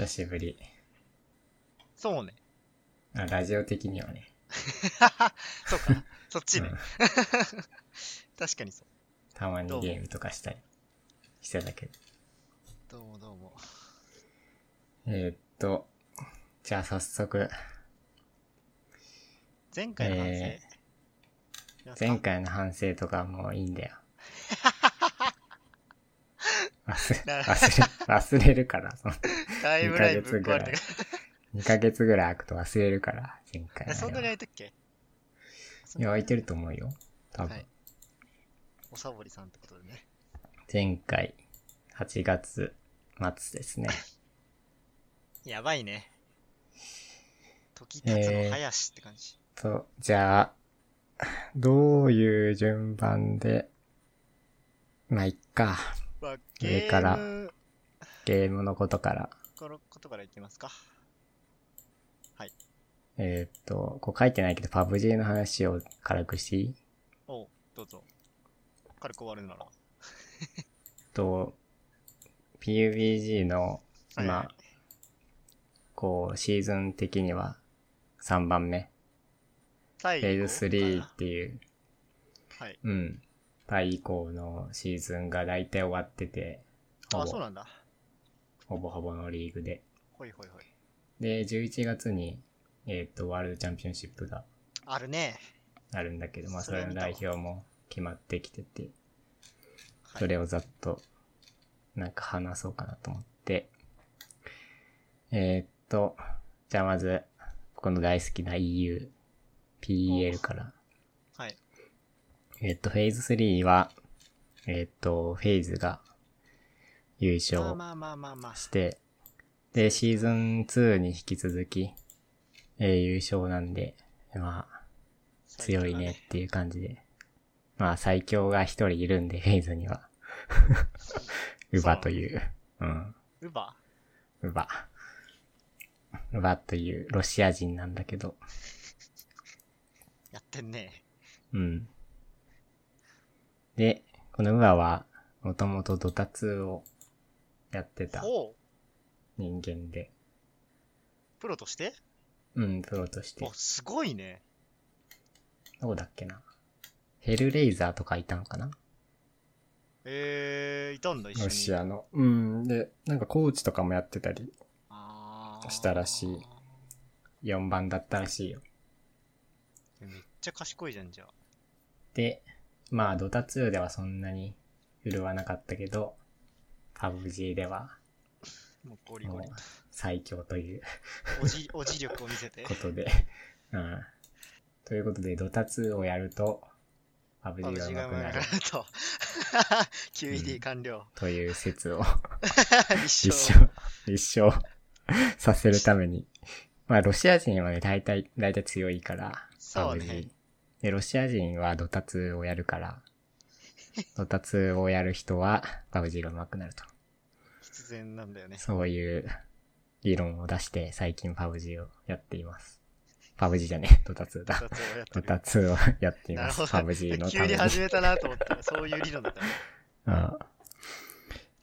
久しぶり。そうね。あラジオ的にはね。そうか。そっちねうん。確かにそう。たまにゲームとかしたりしてたけど。どうもどうも。えーっと、じゃあ早速、前回の反省。えいや前回の反省とかもういいんだよ。忘れ、な忘れ、忘れるから、そのタイムラインぶっ壊れ二ヶ月ぐらいてか2ヶ月ぐらい空くと忘れるから、前回ら。そんなに。空いたっけ？いや、空いてると思うよ。多分。はい。おさぼりさんってことでね。前回、8月末ですね。やばいね。時経つの早しって感じ。と、じゃあ、どういう順番で、まあ、いっか。まあ、上からゲームのことから。このことからいきますか。はい。えーっと、こう書いてないけど、パブ G の話を軽くしていい？おう、どうぞ。軽く終わるなら。と、PUBG の、はいまあ、こう、シーズン的には3番目。最フェーズ3かっていう、なはい。うん。パイ以降のシーズンが大体終わってて、ほあ、そうぼ、なんだ。ほぼほぼのリーグで。ほいほいほい。で、11月に、えーっと、ワールドチャンピオンシップがあるね。あるんだけど、まあ、それの代表も決まってきてて、はいそれをざっと、なんか話そうかなと思って。えーっと、じゃあまず、この大好きな EU、PEL から。はい。えーっと、フェーズ3は、えーっと、フェーズが優勝。して、で、シーズン2に引き続き、えー優勝なんで、まあ、強いねっていう感じで。まあ最強が一人いるんで、フェイズには。ウバという、うん、ウバ？ウバ。ウバというロシア人なんだけど、やってんね。うん。で、このウバは、もともとドタ2をやってたほう。人間で、プロとして？うん、プロとしてあ、、すごいね。どうだっけな。ヘルレイザーとかいたのかな？えー、いたんだ、一緒に。ロシアの。うん。で、なんかコーチとかもやってたり、あーしたらしい4番だったらしいよ。めっちゃ賢いじゃん、じゃあ。で、まあ、ドタ2ではそんなに振るわなかったけど、パブ G ではもうゴリゴリ。最強というおじ、おじ力を見せてこ。とで、うん。ということで、ドタ2をやると、パブパ G ブが G が上手くなる上手くなると。QED 完了。という説を 一一生。生、一生させるために。まあ、ロシア人はね、大体、大体強いから、そう PUBG ね。で、ロシア人はドタツをやるから、ドタツをやる人は、パブ G が上手くなると。必然なんだよね。そういう理論を出して、最近パブ G をやっています。パブ G じゃねえ、ドタツだ。二つをやってるドタツをやっています。パブ G のために。急に始めたなと思ったら、そういう理論だったね。うん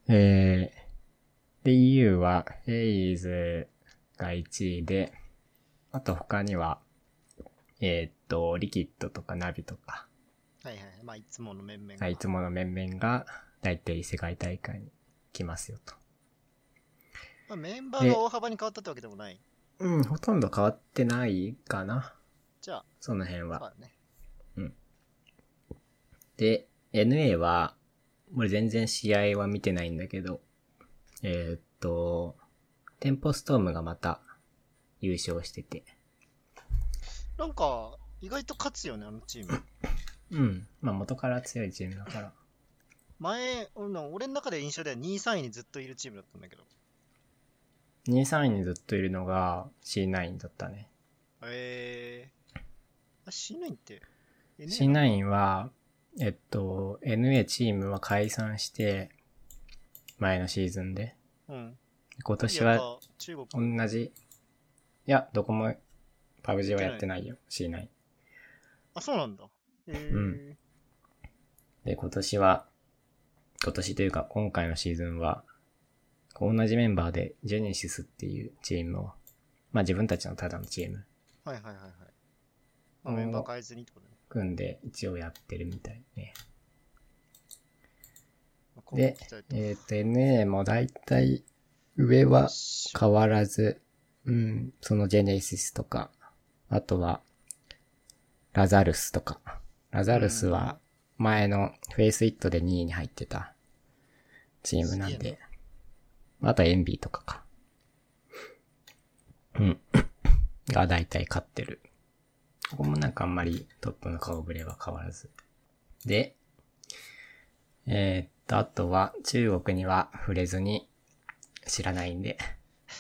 えー、で、EU は、エイズが1位で、あと他には、えーっと、リキッドとかナビとか、はいはい。まあ、いつもの面々が。いつもの面々が、だいたい世界大会に来ますよと。まあ、メンバーが大幅に変わったってわけでもない？うん、ほとんど変わってないかな。じゃあ、その辺そうは。だね。で、NA は、俺全然試合は見てないんだけど、えーっと、テンポストームがまた優勝してて。なんか、意外と勝つよね、あのチーム。うん。まあ元から強いチームだから。前、俺の俺の中で印象では2位、3位にずっといるチームだったんだけど。2、3位にずっといるのが C9 だったね。えー。あ、C9 って、NA C9 は、えっと、NA チームは解散して、前のシーズンで。うん。今年はぱ中国。同じ。いや、どこも、パブ G はやってないよ。C9。あ、そうなんだ。えー。うんで、今年は、今年というか今回のシーズンは、同じメンバーでジェネシスっていうチームを、まあ自分たちのただのチームはいはいはいはい。まあ、メンバー変えずにってことね。組んで一応やってるみたいね。でえっ、と NA もだいたい上は変わらず、うん、そのジェネシスとか、あとは、ラザルスとか。ラザルスは前のフェイスイットで2位に入ってたチームなんで。あとはエンビーとかか。うん。がだいたい勝ってる。ここもなんかあんまりトップの顔ぶれは変わらず。で、えーっと、あとは中国には触れずに知らないんで、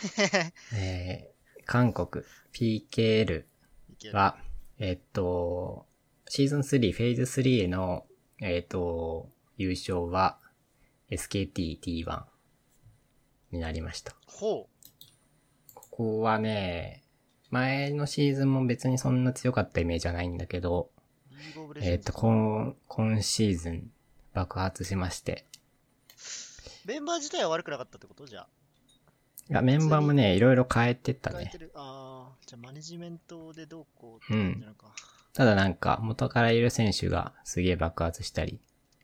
えー、韓国 PKL。は、えーっと、シーズン3、フェーズ3の、えーっと、優勝は SKT-T1 になりました。ほここはね、前のシーズンも別にそんな強かったイメージはないんだけど、えーっと、今、今シーズン爆発しまして、メンバー自体は悪くなかったってこと？じゃあ。いや、メンバーもね、いろいろ変えてったね変えて。る。ああ、じゃあマネジメントでどうこうって感じなのか。ただなんか、元からいる選手がすげえ爆発したり、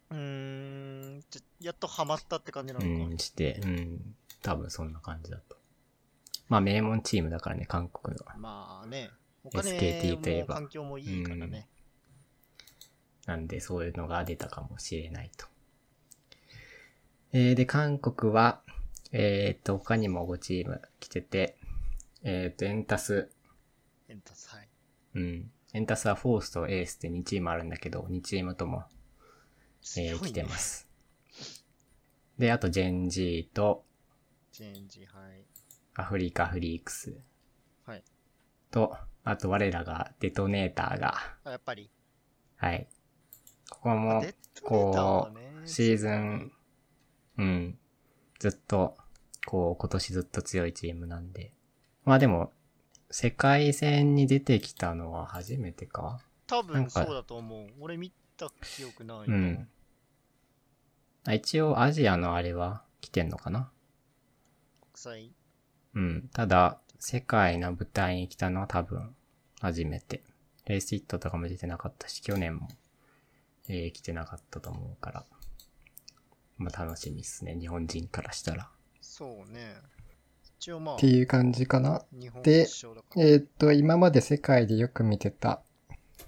うーん、やっとハマったって感じなうのか。ん、して、うん、多分そんな感じだと。まあ、名門チームだからね、韓国の。まあね、お金 SKT といえばも環境もいいからね。なんで、そういうのが出たかもしれないと。えー、で、韓国は、えー、と、他にも5チーム来てて、えー、と、エンタス、エンタス、はい。うん。エンタスはフォースとエースって2チームあるんだけど、2チームとも、えー、来てま。す。で、あと、ジェンジーと、チェンジ、はい。アフリカフリークスはい。と、あと我らがデトネーターが、あ、やっぱり。はい。ここもこねう、シーズン、うん、ずっと、こう、今年ずっと強いチームなんで。まあでも、世界戦に出てきたのは初めてか？多分そうだと思う。俺見た記憶ない。うん。あ一応アジアのあれは来てんのかな？国際。うん。ただ、世界の舞台に来たのは多分、初めて。レースヒットとかも出てなかったし、去年も、えー、来てなかったと思うから。まあ楽しみっすね、日本人からしたら。そうね。って、いう感じかな。で。えーっと、今まで世界でよく見てた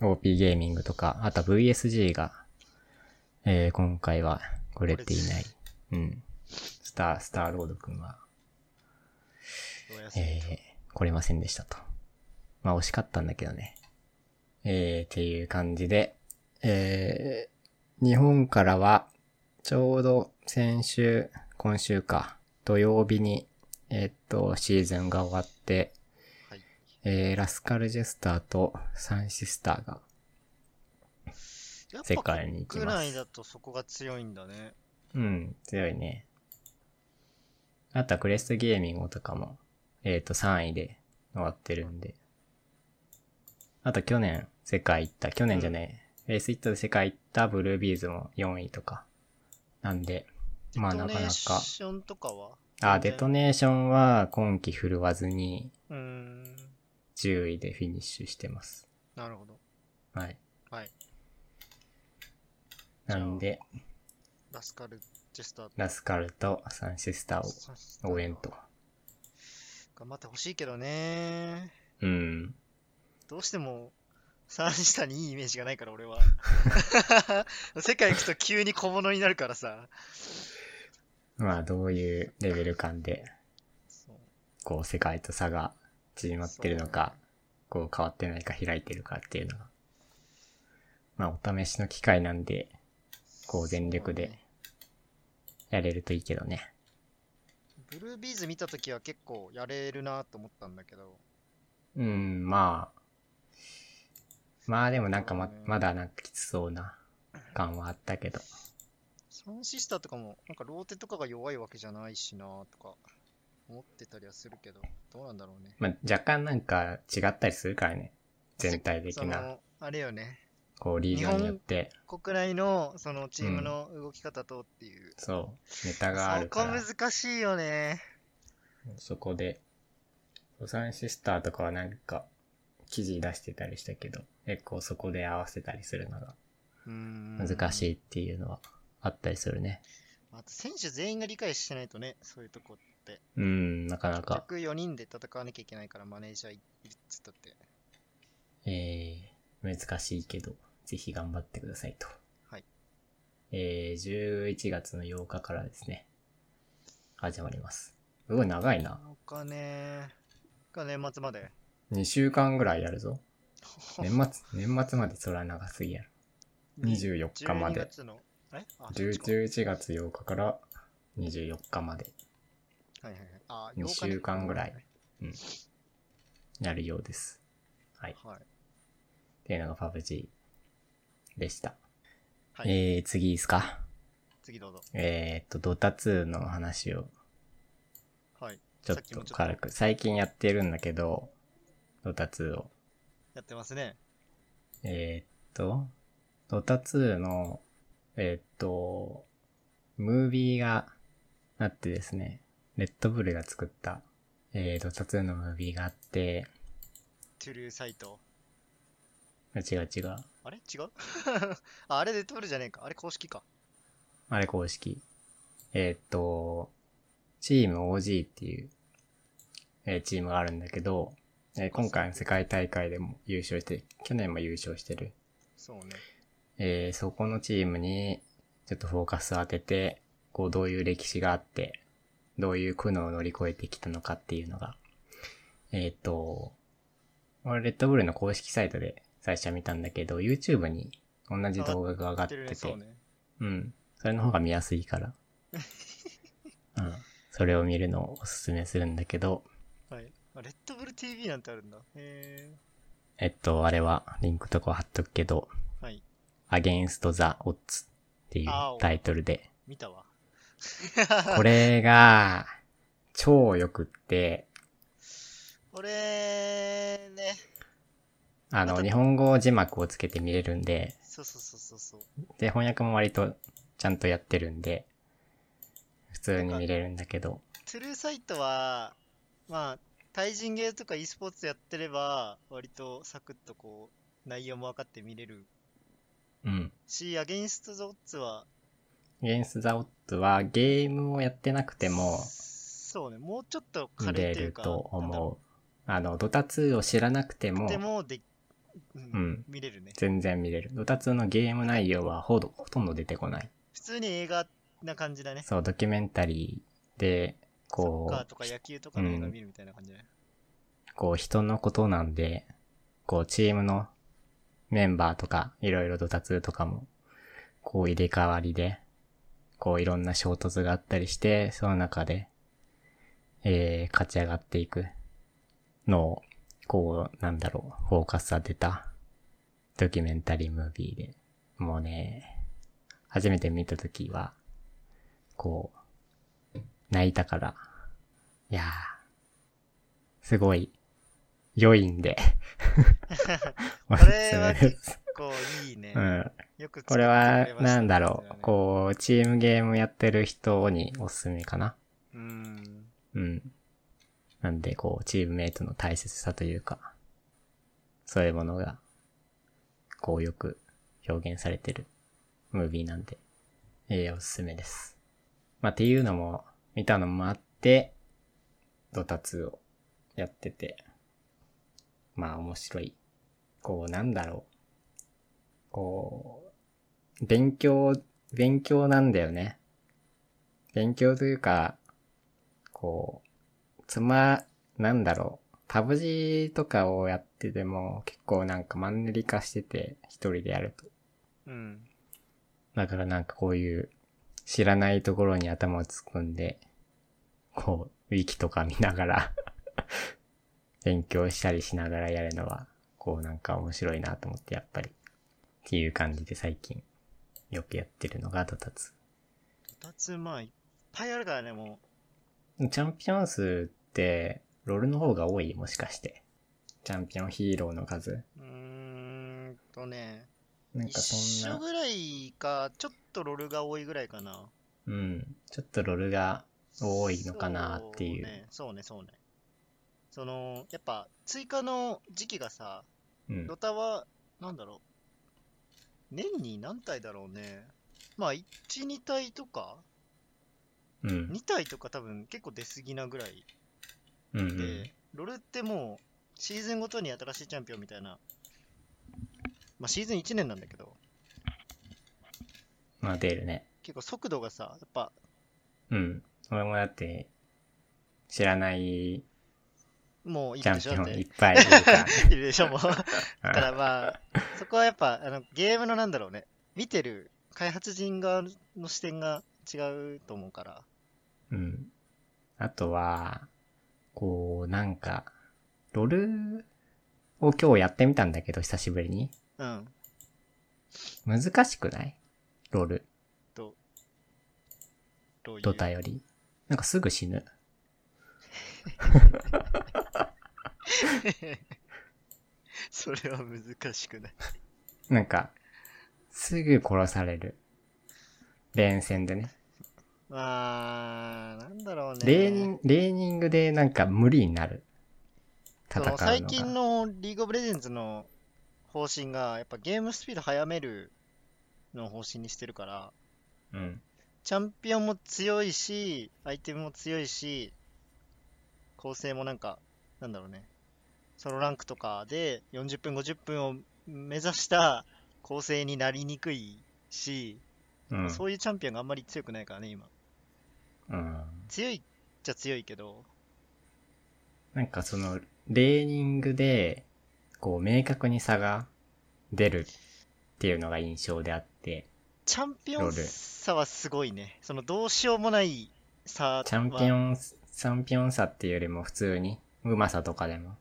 OP ゲーミングとか、あとは VSG が、えー、今回は来れていない。うん。スター、スターロードくんは、えー、来れませんでしたと。まあ惜しかったんだけどね。えー、っていう感じで、えー、日本からは、ちょうど先週、今週か、土曜日に、えーっと、シーズンが終わって、はい。えー、ラスカルジェスターとサンシスターが、世界に行きます国内だとそこが強いんだね。うん、強いね。あとはクレストゲーミングとかも、えっ、と、3位で終わってるんで。あと去年世界行った、去年じゃねえ、レースイットで世界行ったブルービーズも4位とか。なんで、まあなかなか。ションとかは？あ、デトネーションは今季振るわずにうーん。10位でフィニッシュしてます。なるほど。はい。はい。なんで、ラスカルジェスターラスカルとサンシスターを応援と。頑張ってほしいけどね。うん。どうしても、サンシタにいいイメージがないから俺は。世界行くと急に小物になるからさ。まあどういうレベル感でこう世界と差が縮まってるのか、こう変わってないか開いてるかっていうのが。まあお試しの機会なんで、こう全力でやれるといいけどね。ブルービーズ見たときは結構やれるなと思ったんだけど。うん、まあ。まあでもなんかま、まだなんかきつそうな感はあったけど。サンシスターとかも、なんかローテとかが弱いわけじゃないしなとか思ってたりはするけど、どうなんだろうね。まあ若干なんか違ったりするからね。全体的な。あれよね。こう、リーグによって、国内のそのチームの動き方とっていう。そう、ネタがあそこるから、難しいよね。そこで、ロサンシスターとかはなんか、記事出してたりしたけど、結構そこで合わせたりするのが難しいっていうのはあったりするね。あと選手全員が理解してないとね、そういうとこって。うん、なかなか、結局4人で戦わなきゃいけないからマネージャーいっつったって。えー、難しいけど、ぜひ頑張ってくださいと。はい。えー、11月の8日からですね、始まります。すごい長いな。お金が年末まで。2週間ぐらいやるぞ。年末、年末までそれは長すぎやろ。24日ま12で。月の、え？あ、10 11 11月8日から24日まではいはいはい。あ、2 8日ね週間ぐらい。やるようです。はい。はい。っていうのが PUBG でした。はいえー、次いいですか？次どうぞ。えーっと、ドタ2の話をはい。ちょっとさきもちょっと軽く、最近やってるんだけど、ドタ2を。やってますね。えーっと、ドタ2の、えーっと、ムービーがあってですね、レッドブルが作った、えー、ドタ2のムービーがあって、トゥルーサイト。あ違う違う。あれ？違う？あ、あれデッドブルじゃねえか。あれ公式か。あれ公式。えーっと、チーム OG っていう、えーチームがあるんだけど、えー今回の世界大会でも優勝して、去年も優勝してる。そうね。えーそこのチームにちょっとフォーカスを当てて、こうどういう歴史があって、どういう苦悩を乗り越えてきたのかっていうのが、えーっと、俺レッドブルの公式サイトで最初は見たんだけど、YouTube に同じ動画が上がってて、るね。そうね。うん。それの方が見やすいから。うん。それを見るのをおすすめするんだけど、はい。あレッドブル TV なんてあるんだ。へえっと、あれはリンクとか貼っとくけど。Against the Odds っていうタイトルで、見たわ。これが超良くって、これね。あの、日本語字幕をつけて見れるんで、そうそうそうそうそう。で、翻訳も割とちゃんとやってるんで、普通に見れるんだけど、トゥルーサイトは、まあ、対人ゲーとか e スポーツやってれば、割とサクッとこう、内容も分かって見れるうん。し、アゲインスト・ザ・オッズは、Against the Odds はゲームをやってなくても、そうね、もうちょっと見軽いというか、れると思う。あの、ドタ2を知らなくてもう。でもで、うんうん見れるね。全然見れる。ドタ2のゲーム内容はほどほとんど出てこない。普通に映画な感じだね。そう、ドキュメンタリーで、サッこカーとか野球とかの映画見るみたいな感じだね。う、こう人のことなんで、こうチームのメンバーとか、いろいろドタ2とかも、こう入れ替わりで、こういろんな衝突があったりして、その中で、えー、勝ち上がっていくのを、こう、なんだろう、フォーカス当てたドキュメンタリームービーで、もうね、初めて見たときは、こう、泣いたから、いやー、すごい、良いんで、おすすめです。こう、いいね。うん。よくこれはなんだろう、ねこう、チームゲームやってる人におすすめかな。うん。うん。なんで、こう、チームメイトの大切さというか、そういうものが、こう、よく表現されてるムービーなんで、えー、おすすめです。まあ、っていうのも、見たのもあって、ドタ2をやってて、まあ、面白い。こう、なんだろう。こう、勉強、勉強なんだよね。勉強というか、こう、つま、なんだろう。パブ G とかをやってても結構なんかマンネリ化してて、一人でやると。うん。だからなんかこういう知らないところに頭を突っ込んで、こう、ウィキとか見ながら勉強したりしながらやるのは、こうなんか面白いなと思ってやっぱり。っていう感じで最近よくやってるのがドタツ。二つ、まあ、いっぱいあるからね、もチャンピオン数って、ロールの方が多いもしかして。チャンピオンヒーローの数。う。うーんとね、なんかそ一んな、緒ぐらいか、ちょっとロールが多いぐらいかな。うん。ちょっとロールが多いのかなっていう。そうね、そうね、そうね。その、やっぱ、追加の時期がさ、うんド。タは、なんだろう。年に何体だろうね。まあ、1、2体とか、うん。2体とか多分結構出過ぎなぐらいうん、うで、ん。ロールってもう、シーズンごとに新しいチャンピオンみたいな、まあ、シーズン1年なんだけど、まあ出るね。結構速度がさ、やっぱ、うん。俺もだって、知らないもういいチャンでしょだってピオンいっぱいいるから。いるでしょ、もう。だからまあ、そこはやっぱ、あの、ゲームのなんだろうね、見てる開発陣側の視点が違うと思うから。うん。あとは、こう、なんか、ロルを今日やってみたんだけど、久しぶりに。うん。難しくない？ロル、と、どういう？ドタより。なんかすぐ死ぬ。それは難しくない。なんか、すぐ殺される。連戦でね。まあ、なんだろうね。レーニンレーニングでなんか無理になる。戦うのが。最近のリーグオブレジェンズの方針が、やっぱゲームスピード速めるのを方針にしてるから、うん。チャンピオンも強いし、アイテムも強いし、構成もなんか、なんだろうね。そのランクとかで40分、50分を目指した構成になりにくいし、うん。そういうチャンピオンがあんまり強くないからね、今。うん。強いっちゃ強いけど、なんかその、レーニングで、こう、明確に差が出るっていうのが印象であって、チャンピオン差はすごいね。そのどうしようもない差は。チャンピオン、チャンピオン差っていうよりも普通に、うまさとかでも、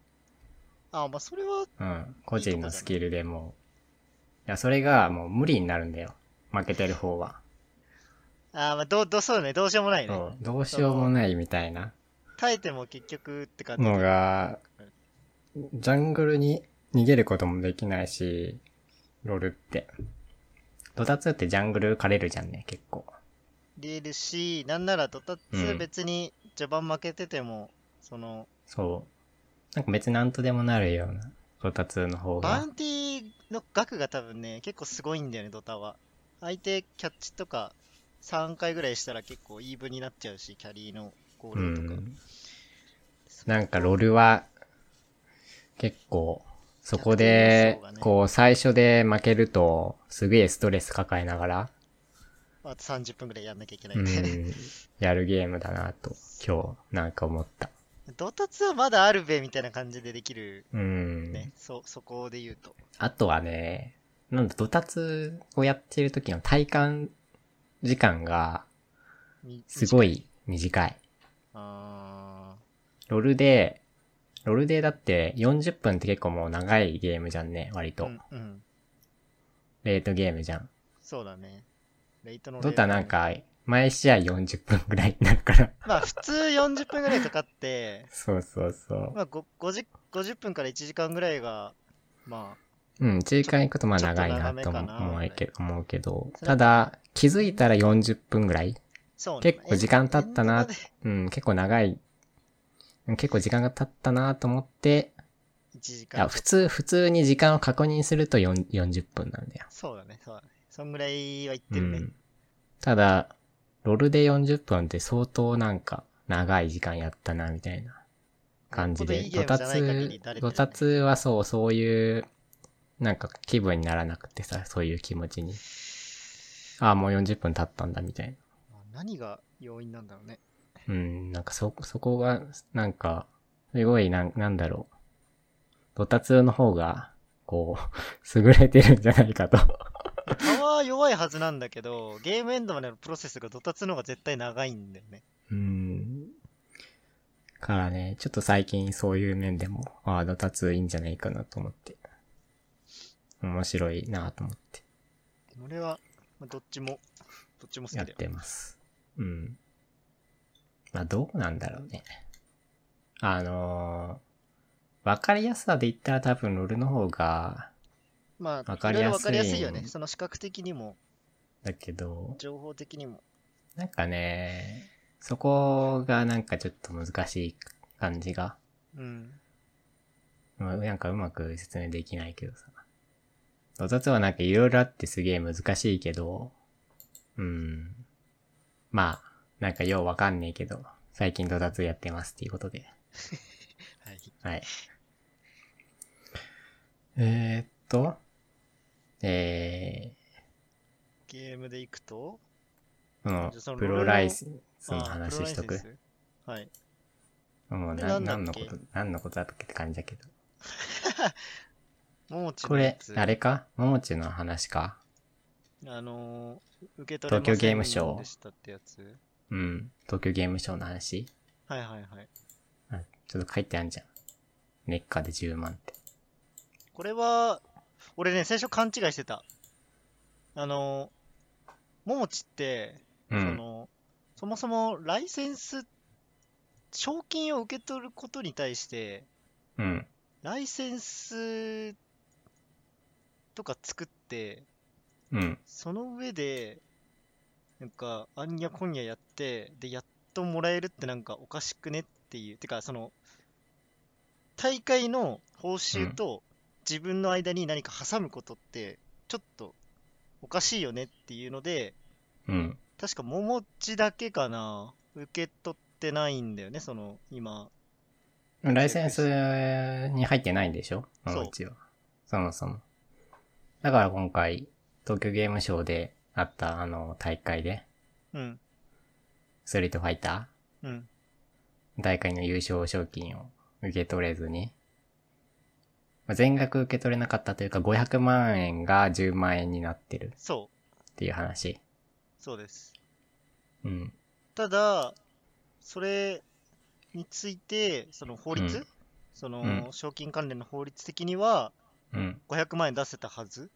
あ、まあそれは、うん、個人のスキルでも、いや、それがもう無理になるんだよ。負けてる方は。あまあどう、どう、そうね、どうしようもないね。そう、どうしようもないみたいな耐えても結局って感じ。のが、ジャングルに逃げることもできないし、ロールって。ドタツってジャングル枯れるじゃんね、結構。出るし、なんならドタうツん別に序盤負けてても、その、そう。なんか別になんとでもなるような、ドタツの方が。バウンティーの額が多分ね、結構すごいんだよね、ドタは。相手キャッチとか3回ぐらいしたら結構イーブンになっちゃうし、キャリーのゴうールとか。ん。なんかロールは、結構、そこでこう、最初で負けると、すげえストレス抱えながら、あと30分ぐらいやんなきゃいけないうんで。ん、やるゲームだなと、今日、なんか思った。ドタツはまだあるべみたいな感じでできるうん。ね。そ、そこで言うと。あとはね、なんだ、ドタツをやってる時の体感時間が、みすご。い短い。あロルで、ロルでだって40分って結構もう長いゲームじゃんね、割ーと。うんうん。レートゲームじゃん。そうだね。レイトのドタなんか、毎試合40分ぐらいになるから。まあ普通40分ぐらいかかって、そうそうそう。まあ 5, 50, 50分から1時間ぐらいが、まうん、中間行くとまあ長いなと思うけど、思うけど、ただ、気づいたら40分ぐらいあ、そうね。結構時間経ったなうん、結構長い。うん結構時間が経ったなと思って、1時間。普通、普通に時間を確認すると4 40分なんだよ。そうだね、そうだね。そんぐらいは言ってうるね。ん。ただ、ロルで40分って相当なんか長い時間やったな、みたいな感じで。ドタツ、ドタツはそう、そういう、なんか気分にならなくてさ、そういう気持ちに。ああ、もう40分経ったんだ、みたいな。まあ何が要因なんだろうね。うん、なんかそ、そこが、なんか、すごい、なん、なんだろう。ドタツの方が、こう、優れてるんじゃないかと。パワー弱いはずなんだけど、ゲームエンドまでのプロセスがドタツの方が絶対長いんだよね。うん。からね、ちょっと最近そういう面でも、ああ、ドタツいいんじゃないかなと思って。面白いなと思って俺は、まあどっちも、どっちも好きだよ。やってます。うん。まあ、どうなんだろうね。あのーわかりやすさで言ったら多分ロルの方がまあ、わかりやすいわかりやすいよね。その視覚的にも、だけど、情報的にも。なんかね、そこがなんかちょっと難しい感じが、うん。まあなんかうまく説明できないけどさ。ドタツはなんかいろいろあってすげえ難しいけど、うん。まあ、なんかようわかんねえけど、最近ドタツやってますっていうことで。はい。はい。えー、っと、えゲームでいくと、ー、そのプロライスの話しとく？はい。もうでな、なんだっけ？何のこと、何のことだっけって感じだけど。ももちこれあれか？ももちの話か？あのー、受け取東京ゲームショウでしたってやつうん。東京ゲームショウの話？はいはいはい。あちょっと書いてあんじゃん。ネッカで10万って。これは、俺ね、最初勘違いしてた。あのー、ももちって、うん。その、そもそもライセンス、賞金を受け取ることに対して、うん。ライセンスとか作って、うん。その上で、なんか、あんやこんややって、で、やっともらえるってなんかおかしくねっていう。てか、その、大会の報酬と自分の間に何か挟むことって、ちょっとおかしいよねっていうので、うん。確か桃地だけかな受け取ってないんだよね、その、今。ライセンスに入ってないんでしょ？そうももちは。そもそも。だから今回、東京ゲームショウであったあの大会で、うん、ストリートファイタうん。ー大会の優勝賞金を受け取れずに、まあ全額受け取れなかったというか500万円が10万円になってるそう、っていう話。そうです。うん。ただ、それについて、その法律、うんその、うん賞金関連の法律的には、うん。500万円出せたはず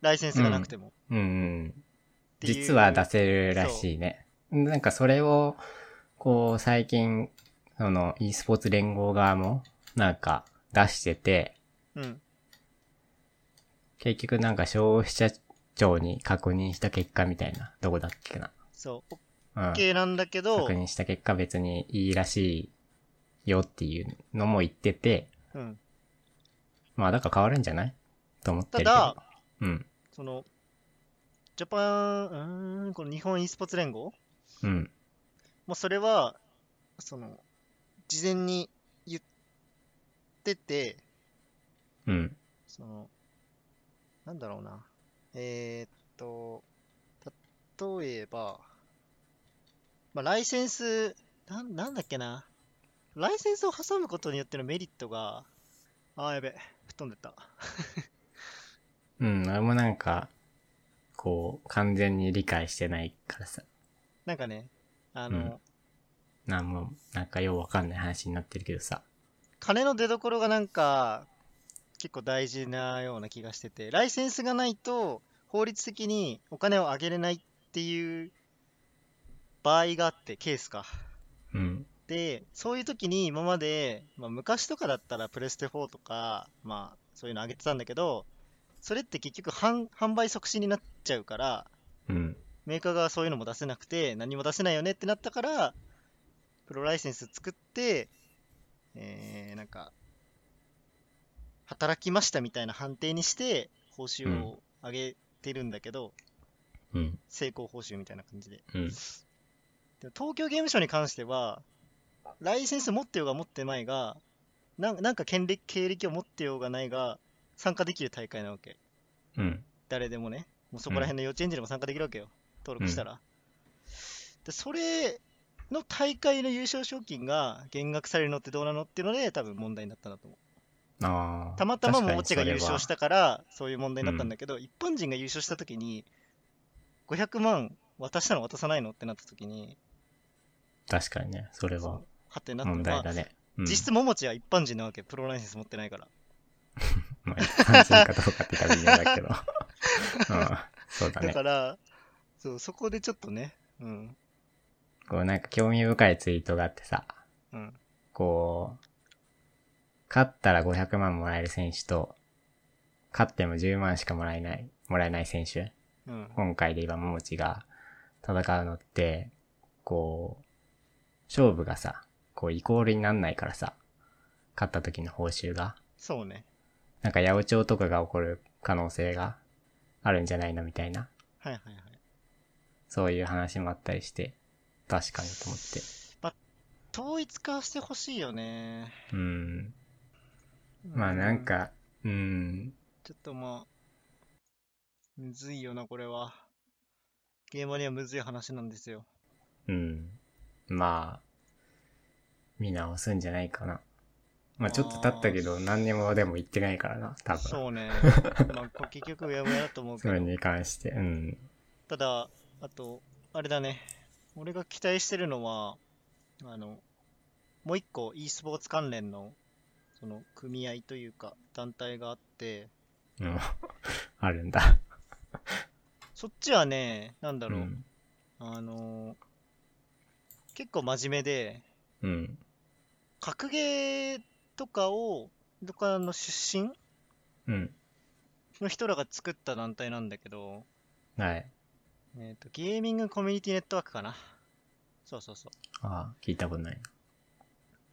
ライセンスがなくても。うんうん。っていう実は出せるらしいね。なんかそれを、こう最近、その e スポーツ連合側もなんか出してて、うん。結局なんか消費者庁に確認した結果みたいな、どこだっけな。そう。うん。OK なんだけど確、認した結果別にいいらしいよっていうのも言ってて、うん。まあだから変わるんじゃないと思ってるけど。ただ、うん。その、ジャパン、うーん、この日本 e スポーツ連合？うん。もうそれは、その、事前に言ってて、うん。その、なんだろうな。えーっと、例えば、まあ、ライセンス、なん、なんだっけな。ライセンスを挟むことによってのメリットが、あーやべ、吹っ飛んでった。うん。俺もなんか、こう、完全に理解してないからさ。なんかね、あの、うんなんも、なんかようわかんない話になってるけどさ。金の出所がなんか、結構大事なような気がしてて、ライセンスがないと、法律的にお金を上げれないっていう場合があって、ケースか。うん。で、そういう時に今まで、まあ、昔とかだったらプレステ4とか、まあ、そういうの上げてたんだけど、それって結局販販売促進になっちゃうから、うん。メーカーがそういうのも出せなくて、何も出せないよねってなったから、プロライセンス作って、えー、なんか、働きましたみたいな判定にして、報酬を上げてるんだけど、うん。成功報酬みたいな感じで。うん。でも東京ゲームショウに関しては、ライセンス持ってようが持ってまいが、なんなんか経歴経歴を持ってようがないが、参加できる大会なわけ。うん。誰でもね。もうそこら辺の幼稚園児でも参加できるわけよ。登録したら。で、それの大会の優勝賞金が減額されるのってどうなのっていうので、多分問題になったんだと思う。ああ。たまたまももちが優勝しそたから、そういう問題になったんだけど、一般人が優勝した時に、500万渡したの渡さないのってなった時に、確かにね、それははってな問題だね。うん実質ももちは一般人なわけ、プロライセンス持ってないから。まあ、一般人かどうかって多分微妙だけど。うん。そうだねだか。ら、そう、そこでちょっとね、うん、こうなんか興味深いツイートがあってさ、うん、こう、勝ったら500万もらえる選手と、勝っても10万しかもらえない、もらえない選手。うん。今回で言えば桃地が戦うのって、こう、勝負がさ、こうイコールになんないからさ、勝った時の報酬が。そうね。なんか八百長とかが起こる可能性があるんじゃないのみたいな。はいはいはい。そういう話もあったりして、確かにと思って。統一化してほしいよね。うん。まあなんうか、うん。ちょっとまあ、むずいよな、これは。ゲーマーにはむずい話なんですよ。うん。まあ、見直すんじゃないかな。まあちょっと経ったけど、何にもでも言ってないからな、多分。そうね。まあ、結局うやむやだと思うけど。それに関して。うん。ただ、あと、あれだね。俺が期待してるのは、あの、もう一個 e スポーツ関連の、その、組合というか、団体があって、うん。あるんだ。そっちはね、なんだろう、うん。あの結構真面目で、うん。格ゲーとかを、どっかの出身うん。の人らが作った団体なんだけど、はい。えっ、と、ゲーミングコミュニティネットワークかな。そうそうそう。ああ、聞いたことない。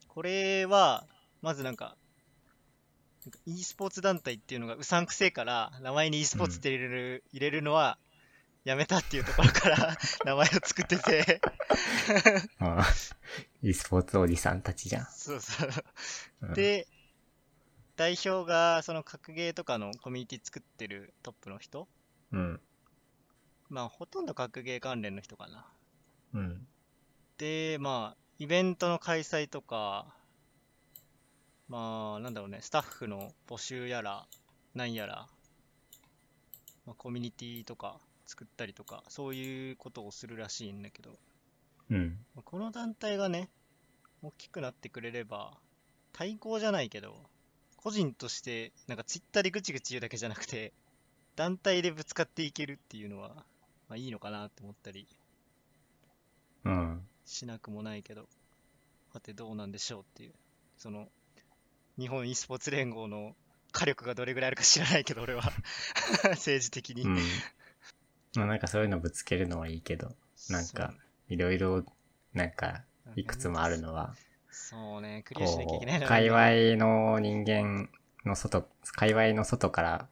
これは、まずなんか、なんか e スポーツ団体っていうのがうさんくせえから、名前に e スポーツって入れる、入れるのは、やめたっていうところから 名前を作ってて、ああ、e スポーツおじさんたちじゃん。そうそう。うん、で、代表がその格ゲーとかのコミュニティ作ってるトップの人うん。まあ、ほとんど格ゲー関連の人かな。うん。で、まあ、イベントの開催とか、まあ、なんだろうね、スタッフの募集やら、なんやら、まあ、コミュニティとか作ったりとか、そういうことをするらしいんだけど、うん。まあこの団体がね、大きくなってくれれば、対抗じゃないけど、個人として、なんかツイッターでぐちぐち言うだけじゃなくて、団体でぶつかっていけるっていうのは、まあいいのかなって思ったりうん。しなくもないけど、さてどうなんでしょうっていう、その、日本 e スポーツ連合の火力がどれぐらいあるか知らないけど、俺は 政治的に。うん。まあなんかそういうのぶつけるのはいいけど、なんかいろいろ、なんか、いくつもあるのは、そうね、クリアしなきゃいこけないのう、界隈の人間の外、界隈の外から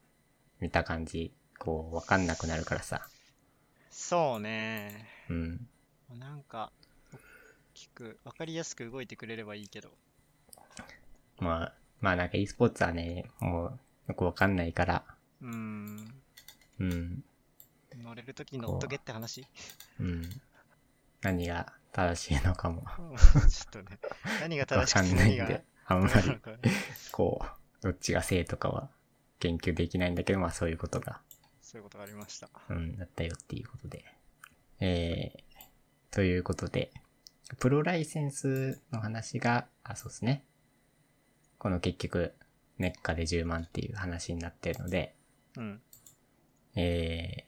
見た感じ、こう、わかんなくなるからさ。そうね。うん。なんか、大きく、わかりやすく動いてくれればいいけど。まあ、まあなんか e スポーツはね、もう、よくわかんないから、うーん。うん。乗れるとき乗っとけって話？うん。何が正しいのかも、うんちょっとね、何が正しくて何が？んないんで、あんまりこう、どっちが正とかは研究できないんだけど、まあそういうことが、そういうことがありました。うん、だったよっていうことで。えー、ということで、プロライセンスの話が、あ、そうですね。この結局、メッカで10万っていう話になってるので、うん。え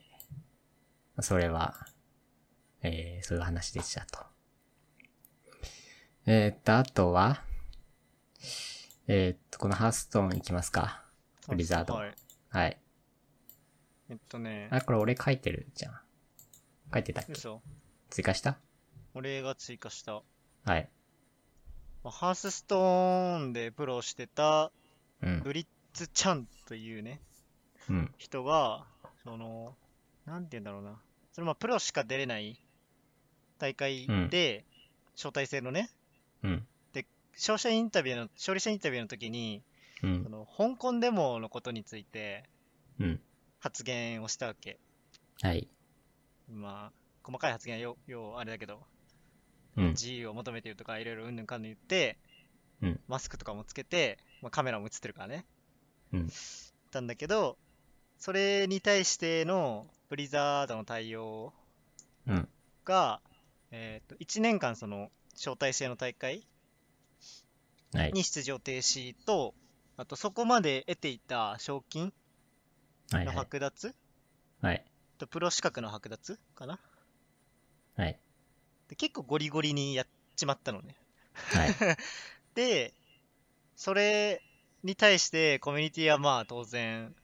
ー、それは、えー、そういう話でしたと。えー、っと、あとは、えー、っと、このハーストーンいきますか。ブリザードはい。はい。えっとね、あ、これ俺書いてるじゃん。書いてたっけ？嘘。追加した？俺が追加した。はい。まあハースストーンでプロをしてたうん。ブリッツちゃんというね、うん。人が、その、なんて言うんだろうな。それまあプロしか出れない大会で、招待制のね、うん。勝者インタビューの、勝利者インタビューの時に、うん。その香港デモのことについてうん。発言をしたわけ。はい。まあ、細かい発言はよ、ようあれだけど、うん。自由を求めてるとかいろいろうんぬんかんぬん言って、うんマスクとかもつけて、まあ、カメラも映ってるからね。うんたんだけど、それに対してのブリザードの対応うん。が、えっ、と、1年間その招待制の大会はい。に出場停止と、あとそこまで得ていた賞金はい。のはい。剥奪、はい。とプロ資格の剥奪？かな？はい。で結構ゴリゴリにやっちまったのね。はい。で、それに対してコミュニティはまあ当然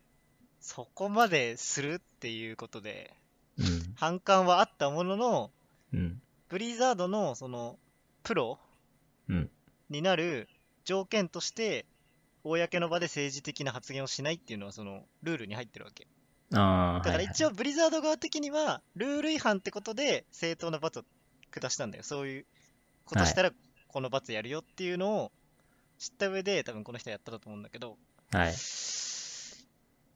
そこまでするっていうことで、うん。反感はあったものの、うん。ブリザードのその、プロうん。になる条件として、公の場で政治的な発言をしないっていうのは、その、ルールに入ってるわけ。ああ、だから一応、応、ブリザード側的には、ルール違反ってことで、正当な罰を下したんだよ。そういうことしたら、この罰やるよっていうのを知った上で、多分この人はやったと思うんだけど、はい。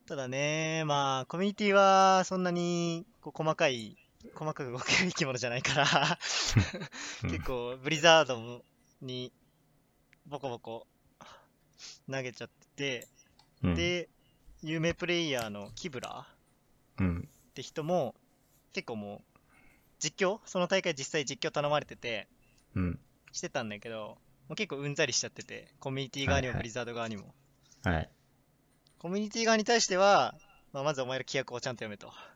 ただね、まあ、コミュニティはそんなにこう細かい、細かく動ける生き物じゃないから、う ん 結構、ブリザードにボコボコ投げちゃってて、うん、で、有名プレイヤーのキブラうん。って人も、結構もう、実況？その大会実際実況頼まれてて、うん。してたんだけど、もう結構うんざりしちゃってて、コミュニティ側にはいはいもブリザード側にも。はい。コミュニティ側に対しては、まあ、まずお前ら規約をちゃんと読めと。はい。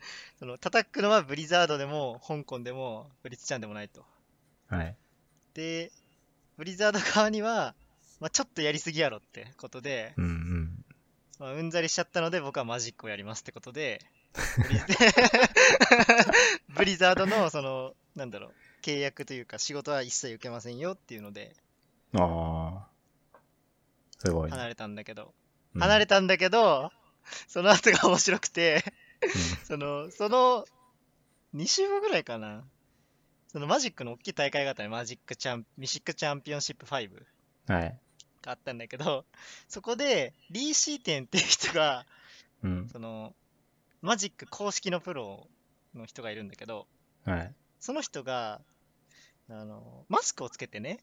その叩くのはブリザードでも、香港でも、ブリッツちゃんでもないと。はい。で、ブリザード側には、まあ、ちょっとやりすぎやろってことで、うんうん。まあ、うんざりしちゃったので僕はマジックをやりますってことで、ブリザードのその、なんだろう、契約というか仕事は一切受けませんよっていうのでああ。すごいね。離れたんだけど、うん離れたんだけど、その後が面白くて、うその、その、2週後ぐらいかな。そのマジックの大きい大会があったね。マジックチャン、ミシックチャンピオンシップ5ん。はい。があったんだけど、そこで、リー・シーテンっていう人が、うん。その、マジック公式のプロの人がいるんだけど、はい。その人が、あの、マスクをつけてね、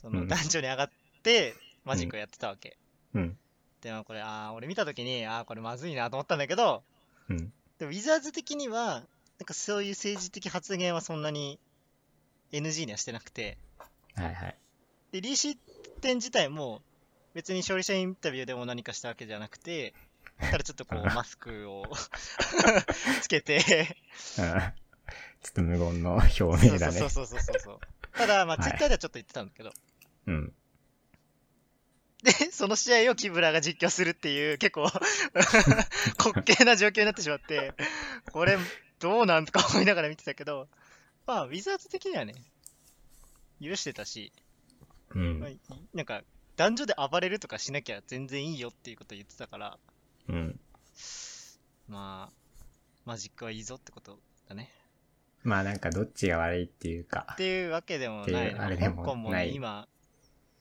そうんの男女に上がって、マジックをやってたわけ。うん。でもこれ、ああ、俺見たときに、ああ、これまずいなと思ったんだけど、うん。でもウィザーズ的には、なんかそういう政治的発言はそんなに NG にはしてなくて、はいはい。で、リーシーテン自体も別に勝利者インタビューでも何かしたわけじゃなくて、ただちょっとこうマスクを つけて、うん。ちょっと無言の表明だね。そうそうそうそうそう。ただ、まあ、はいツイッターではちょっと言ってたんだけど、うん。で、その試合をキブラが実況するっていう、結構 滑稽な状況になってしまって、これ、どうなんとか思いながら見てたけど、まあ、ウィザーズ的にはね、許してたし、うんなんか、男女で暴れるとかしなきゃ全然いいよっていうことを言ってたから、うん。まあ、マジックはいいぞってことだね。まあなんかどっちが悪いっていうかっ。ていうわけでもないな。あれでも香港もね、今、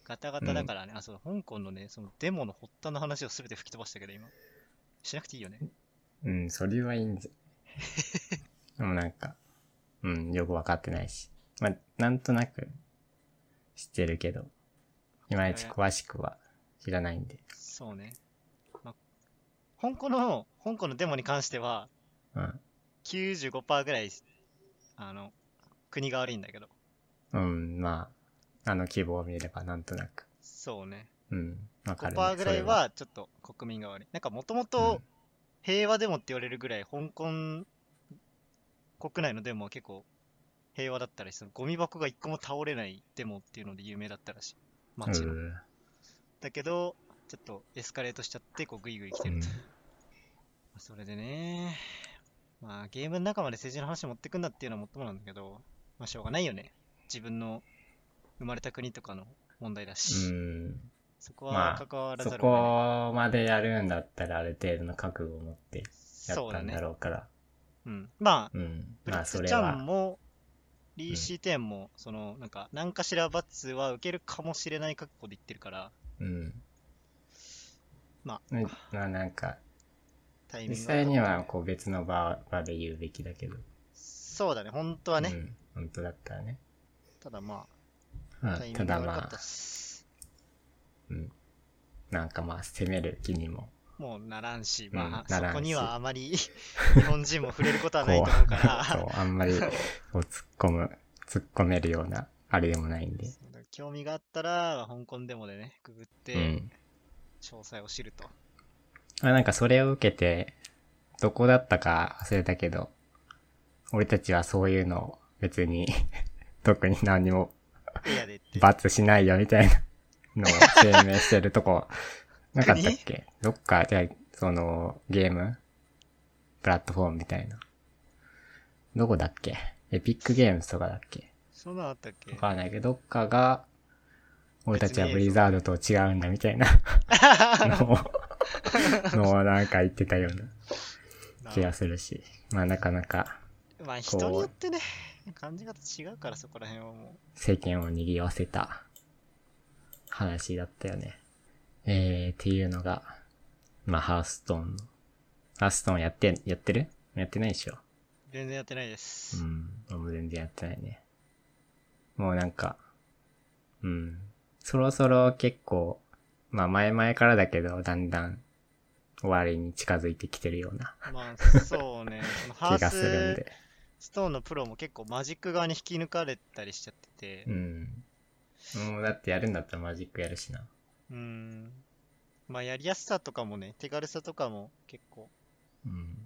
ガタガタだからね、あ、そう、香港のね、そのデモの発端の話を全て吹き飛ばしたけど、今。しなくていいよね。うん、それはいいんじゃ。でもなんか、うん、よくわかってないし。まあ、なんとなく知ってるけど、いまいち詳しくは知らないんで。そうね。まあ、香港の、香港のデモに関しては、うん。95%ぐらい、あの、国が悪いんだけど。うん、まあ、あの規模を見ればなんとなく。そうね。うん、わかる、ね。5%ぐらいは、ちょっと国民が悪い。なんか、もともと平和デモって言われるぐらい、香港国内のデモは結構平和だったらしい、そのゴミ箱が一個も倒れないデモっていうので有名だったらしい。うん。街の。うんだけど、ちょっとエスカレートしちゃって、こう、グイグイ来てると。うんそれでね、まあ、ゲームの中まで政治の話持ってくんだっていうのはもっともなんだけど、まあ、しょうがないよね。自分の生まれた国とかの問題だし、うん。そこまあは関わらそざるを得ない。こまでやるんだったらある程度の覚悟を持ってやったんだ。ろうから。うん。まあ、うん。まあッツちゃんそれは。も、リーシーテンも、その、なんか、何かしら罰は受けるかもしれない覚悟で言ってるから、うん。まあ、ねまあなんか、実際にはこう別の場場で言うべきだけど。そうだね、本当はね。うん。本当だったらね。ただままあ、タイミあただまあ、し、うん。なんかまあ攻める気にも。もうならんし、うんまあ、ならんしそこにはあまり 日本人も触れることはないと思うかそうら、、あんまり こう突っ込む、突っ込めるような、あれでもないんで。興味があったら、香港デモでね、くぐっうて、ん。詳細を知ると。まあなんかそれを受けて、どこだったか忘れたけど、俺たちはそういうのを別に 特に何にもエアでって。罰しないよみたいなのを声明してるとこ、なかったっけ？どっか、じゃあその、ゲーム？プラットフォームみたいな。どこだっけ？エピックゲームズとかだっけ？そんなのあったっけ？わかんないけど、どっかが、俺たちはブリザードと違うんだみたいな。のを、のをなんか言ってたような気がするし。まあなかなかまあ人によってね、感じ方違うからそこら辺はも世間を賑わせた話だったよね。えー、っていうのが、まあハーストーンの。ハーストーンやって、やってる？やってないでしょ？う全然やってないです。うん。俺も全然やってないね。もうなんか、うん。そろそろ結構、まあ前々からだけど、だんだん終わりに近づいてきてるようなまあそうね、気がするんーで。ストーンのプロも結構マジック側に引き抜かれたりしちゃっててう、ん。もうだってやるんだったらマジックやるしな。うん。まあやりやすさとかもね、手軽さとかも結構、うん。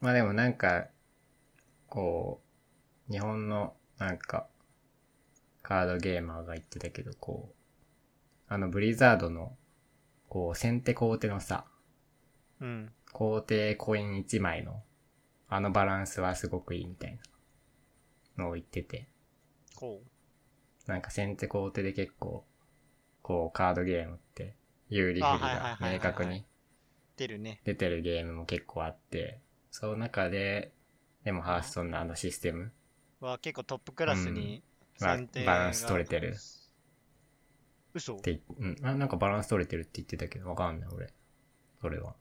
まあでもなんか、こう、日本のなんか、カードゲーマーが言ってたけど、こう、あのブリザードの、こう、先手後手のさ、うん。後手コイン1枚の、あのバランスはすごくいいみたいなのを言ってて、こなんか先手後手で結構、こう、カードゲームって、有利不利が明確にう、出るね。出てるゲームも結構あって、その中で、でもハーストーンのあのシステム。は結構トップクラスにまあ選定バランス取れてる。嘘？って、うん、あなんかバランス取れてるって言ってたけど、わかんない俺。それは。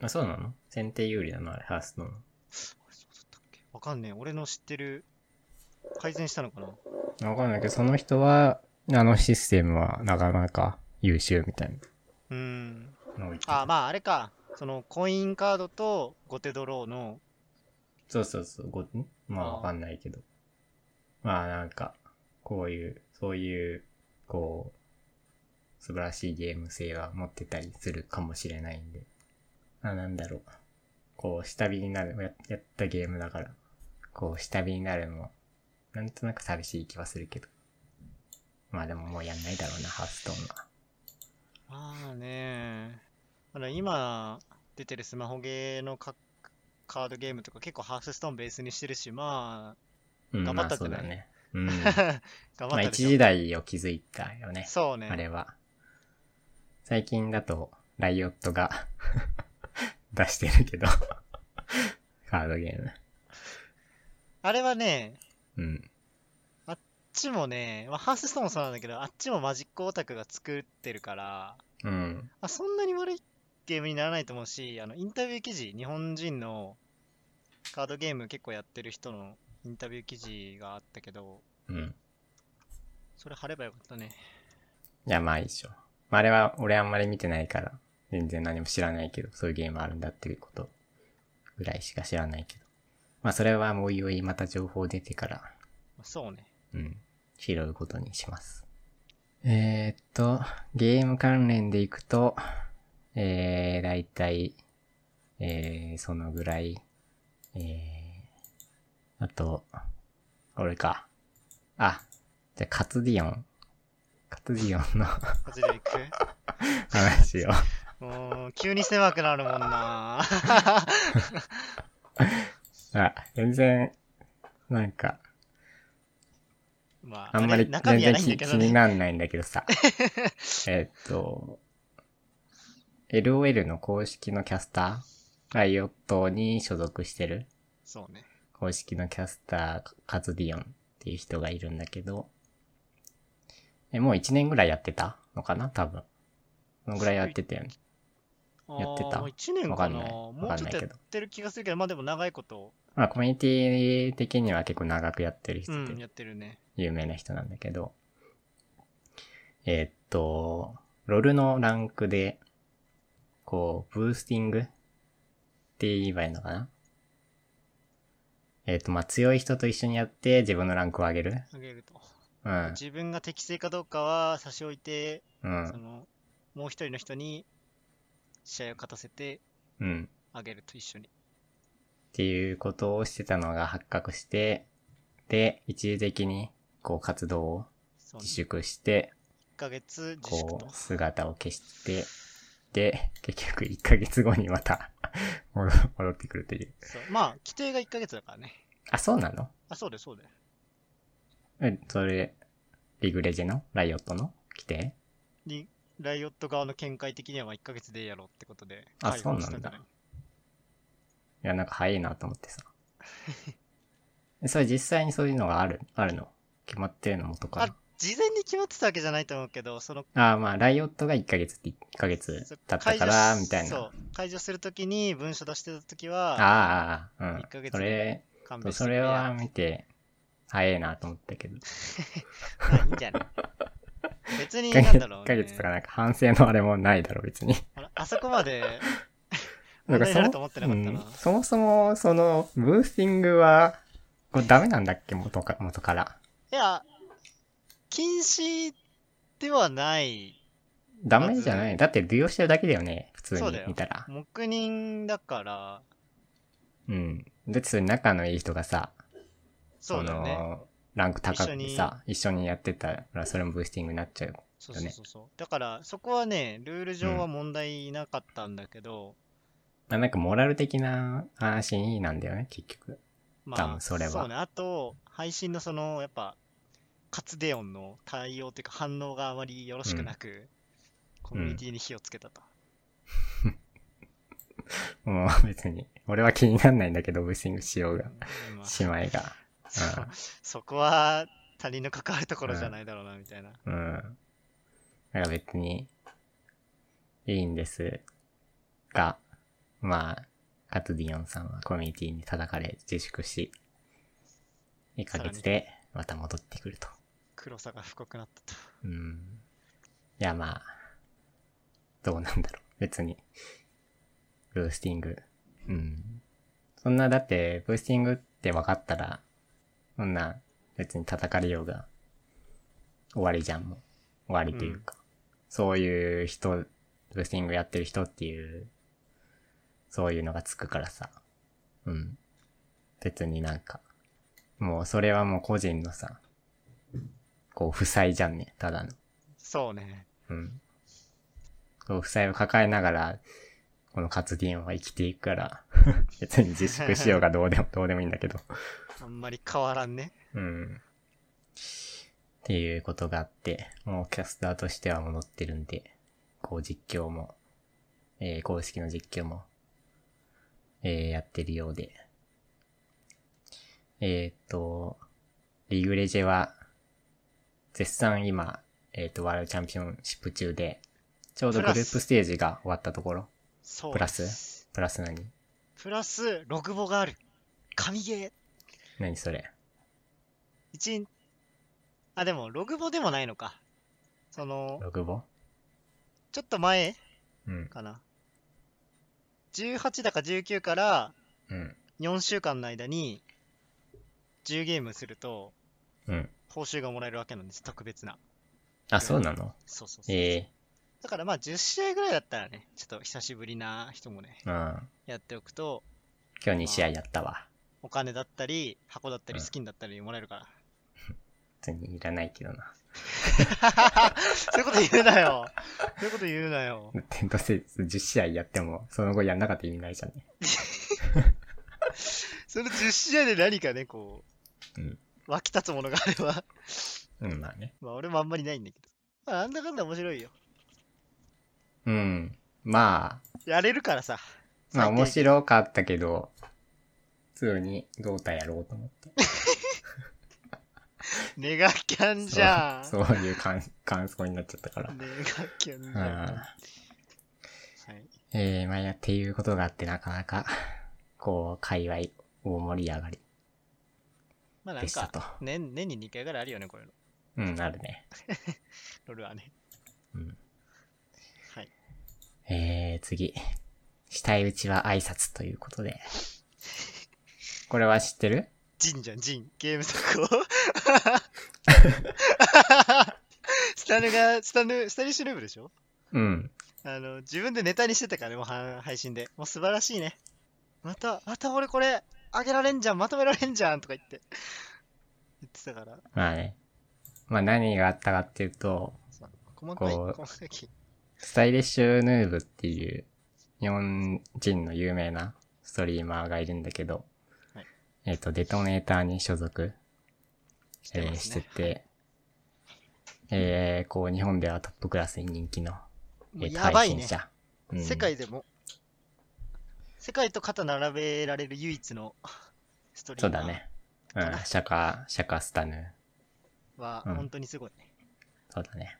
あ、そうなの？先手有利なの？あれ、ハーストーンの。そうだったっけ？わかんねえ。俺の知ってる、改善したのかな？わかんないけど、その人は、あのシステムはなかなか優秀みたいうん。なのを言ってたあ、まああれか。そのコインカードと後手ドローの、そうそうそう、ご、んまあわかんないけど。まあなんか、こういう、そういう、こう、素晴らしいゲーム性は持ってたりするかもしれないんで。あ、なんだろう。こう、下火になる、ややったゲームだから、こう、下火になるのも、なんとなく寂しい気はするけど。まあでももうやんないだろうな、ハーストーンは。まあねあの今出てるスマホゲーのカカードゲームとか結構ハースストーンベースにしてるし、まうん、頑張ったまあんじゃない？そうだね。うん。あ、ま頑張あった。一時代を築いたよね。そうね。あれは。最近だと、ライオットが 出してるけど、カードゲーム。あれはね、うん。あっちもね、まあ、ハースストーンもそうなんだけど、あっちもマジックオタクが作ってるから、うん。あそんなに悪いゲームにならないと思うし、あの、インタビュー記事、日本人のカードゲーム結構やってる人のインタビュー記事があったけど、うん。それ貼ればよかったね。いや、まあいいっしょ。まあ、あれは、俺あんまり見てないから、全然何も知らないけど、そういうゲームあるんだっていうことぐらいしか知らないけど。まあ、それはもういおいまた情報出てから、まあそうね。うん、拾うことにします。えー、っと、ゲーム関連でいくと、えー、だいたい、えー、そのぐらい、えー、あと、俺か。あ、じゃあ、カツディオン。カツディオンのカズレ行く？話を。もう、急に狭くなるもんな あ、全然、なんか、まあ、あんまり全然気気。になんないんだけどさ。えっと、LOL の公式のキャスター、ライオットに所属してるそうね。公式のキャスター、カズディオンっていう人がいるんだけど、え、もう1年ぐらいやってた？のかな？多分。そのぐらいやってたよね。やってた？あーもう1年わかんないかなもうちょっとやってる気がするけど、まあでも長いこと、まあコミュニティ的には結構長くやってる人でうん、やってるね。有名な人なんだけど、えーっと、ロルのランクで、こう、ブースティングって言えばいいのかな？えーっと、まあ、強い人と一緒にやって自分のランクを上げるあげると。うん。自分が適正かどうかは差し置いて、うんそ。の、もう一人の人に試合を勝たせてうん。あげると一緒に。っていうことをしてたのが発覚して、で、一時的に、こう、活動を。自粛して、1ヶ月自粛とこう、。姿を消して、て、結局1ヶ月後にまた 戻戻ってくるという。まあ、規定が1ヶ月だからね。あ、そうなの？あ、そうだよ、そうだよ。え、それ、リグレジェの？ライオットの？規定？リライオット側の見解的にはまあ1ヶ月でいいやろってことで。あそうなんだいいや、なんか早いなと思ってさ。えそれ実際にそういうのがある、あるの？決まってるの元か。事前に決まってたわけじゃないと思うけど、その、ああ、まあ、ライオットが1ヶ月って1ヶ月経ったから、みたいな。そう、解除するときに文書出してたときは、ああ、うん一ヶ。月それ、それは見て、早いなと思ったけど。まあいいんじゃない？別に1なんだろう、ね。1ヶ月とかなんか反省のあれもないだろ、別に。あらあそこまで なんかそも。うんそもそも、その、ブースティングは、これダメなんだっけ？元か、元から。いや、禁止ではない。ダメじゃないだって利用してるだけだよね、普通に見たら。黙認だから、うん。だってそれ仲のいい人がさ、そうだよね。の、ランク高くてさ、一緒にやってたら、それもブースティングになっちゃうよ。そうそうそうそう。だから、そこはね、ルール上は問題なかったんだけど、まあなんかモラル的な話なんだよね、結局。ま多分それはそうね。あと、配信のその、やっぱ、活デオンの対応っていうか反応があまりよろしくなく、コミュニティに火をつけたと。もう 別に。俺は気になんないんだけど、ブースティングしようが、まあ姉妹が。そそこは他人の関わるところじゃないだろうな、みたいな。うん。だから別に、いいんですが、まあ、カトディオンさんはコミュニティに叩かれ自粛し、1ヶ月でまた戻ってくると。黒さが深くなったと。うん。いやまあ、どうなんだろう。別に。ブースティング。うん。そんな、だって、ブースティングって分かったら、そんな、別に叩かれようが、終わりじゃん、もう。終わりというか。そういう人、ブースティングやってる人っていう、そういうのがつくからさ。うん。別になんか、もうそれはもう個人のさ、こう、負債じゃんね、ただの。そうね。うん。そう、負債を抱えながら、この活ディオンは生きていくから、別に自粛しようがどうでも、どうでもいいんだけど。あんまり変わらんね。うん。っていうことがあって、もうキャスターとしては戻ってるんで、こう実況も、えー公式の実況も、えーやってるようで。えーっと、リーグレジェは、絶賛今、えーっと、ワールドチャンピオンシップ中で、ちょうどグループステージが終わったところ、そう。プラス？プラス何？プラス、ログボがある。神ゲー。何それ？一、あ、でも、ログボでもないのか。その、ログボ？ちょっと前うん。かな。18だか19からうん。4週間の間に10ゲームするとうん。報酬がもらえるわけなんです。特別な。あ、そうなの？そうそうそう。ええだからまあ10試合ぐらいだったらね、ちょっと久しぶりな人もね、うん。やっておくと、今日2試合やったわ。お金だったり、箱だったり、うんスキンだったりもらえるから。別にいらないけどな。そういうこと言うなよ。そういうこと言うなよ。だってどうせ10試合やっても、その後やんなかったら意味ないじゃんね。その10試合で何かね、こう、うん湧き立つものがあれば、うん、まあね。まあ俺もあんまりないんだけど。まあなんだかんだ面白いよ。うん。まあ、やれるからさ。まあ面い。白かったけど、普通に胴体やろうと思って。ネガキャンじゃん。そう そういう感感想になっちゃったから。ネガキャンじうんゃん。はい。えー、まあやっていうことがあってなかなか、こう、界隈大盛り上がりまあなんでしたとか、年、年に2回ぐらいあるよね、こういうの。うん、あるね。ロールはね。うん。はい。えー、次。下打ちは挨拶ということで。これは知ってる？ジンじゃん、ジン。ゲーム速報。スタヌが、スタヌ、スタニッシュルーブでしょ？うん。あの、自分でネタにしてたからね、もうは配信で。もう素晴らしいね。また、また俺これ、あげられんじゃん、まとめられんじゃん、とか言って。言ってたから。まあね。まあ何があったかっていうと、さ細かい、こう細かい。スタイリッシュヌーブっていう日本人の有名なストリーマーがいるんだけど、はいえっ、と、デトネーターに所属、してえーしてますね。て、えー、こう日本ではトップクラスに人気の、えーとやばいね。配信者。うん世界でも、世界と肩並べられる唯一のストリーそうだね。うんシャカ、シャカスタヌ。はうん本当にすごいね。そうだね。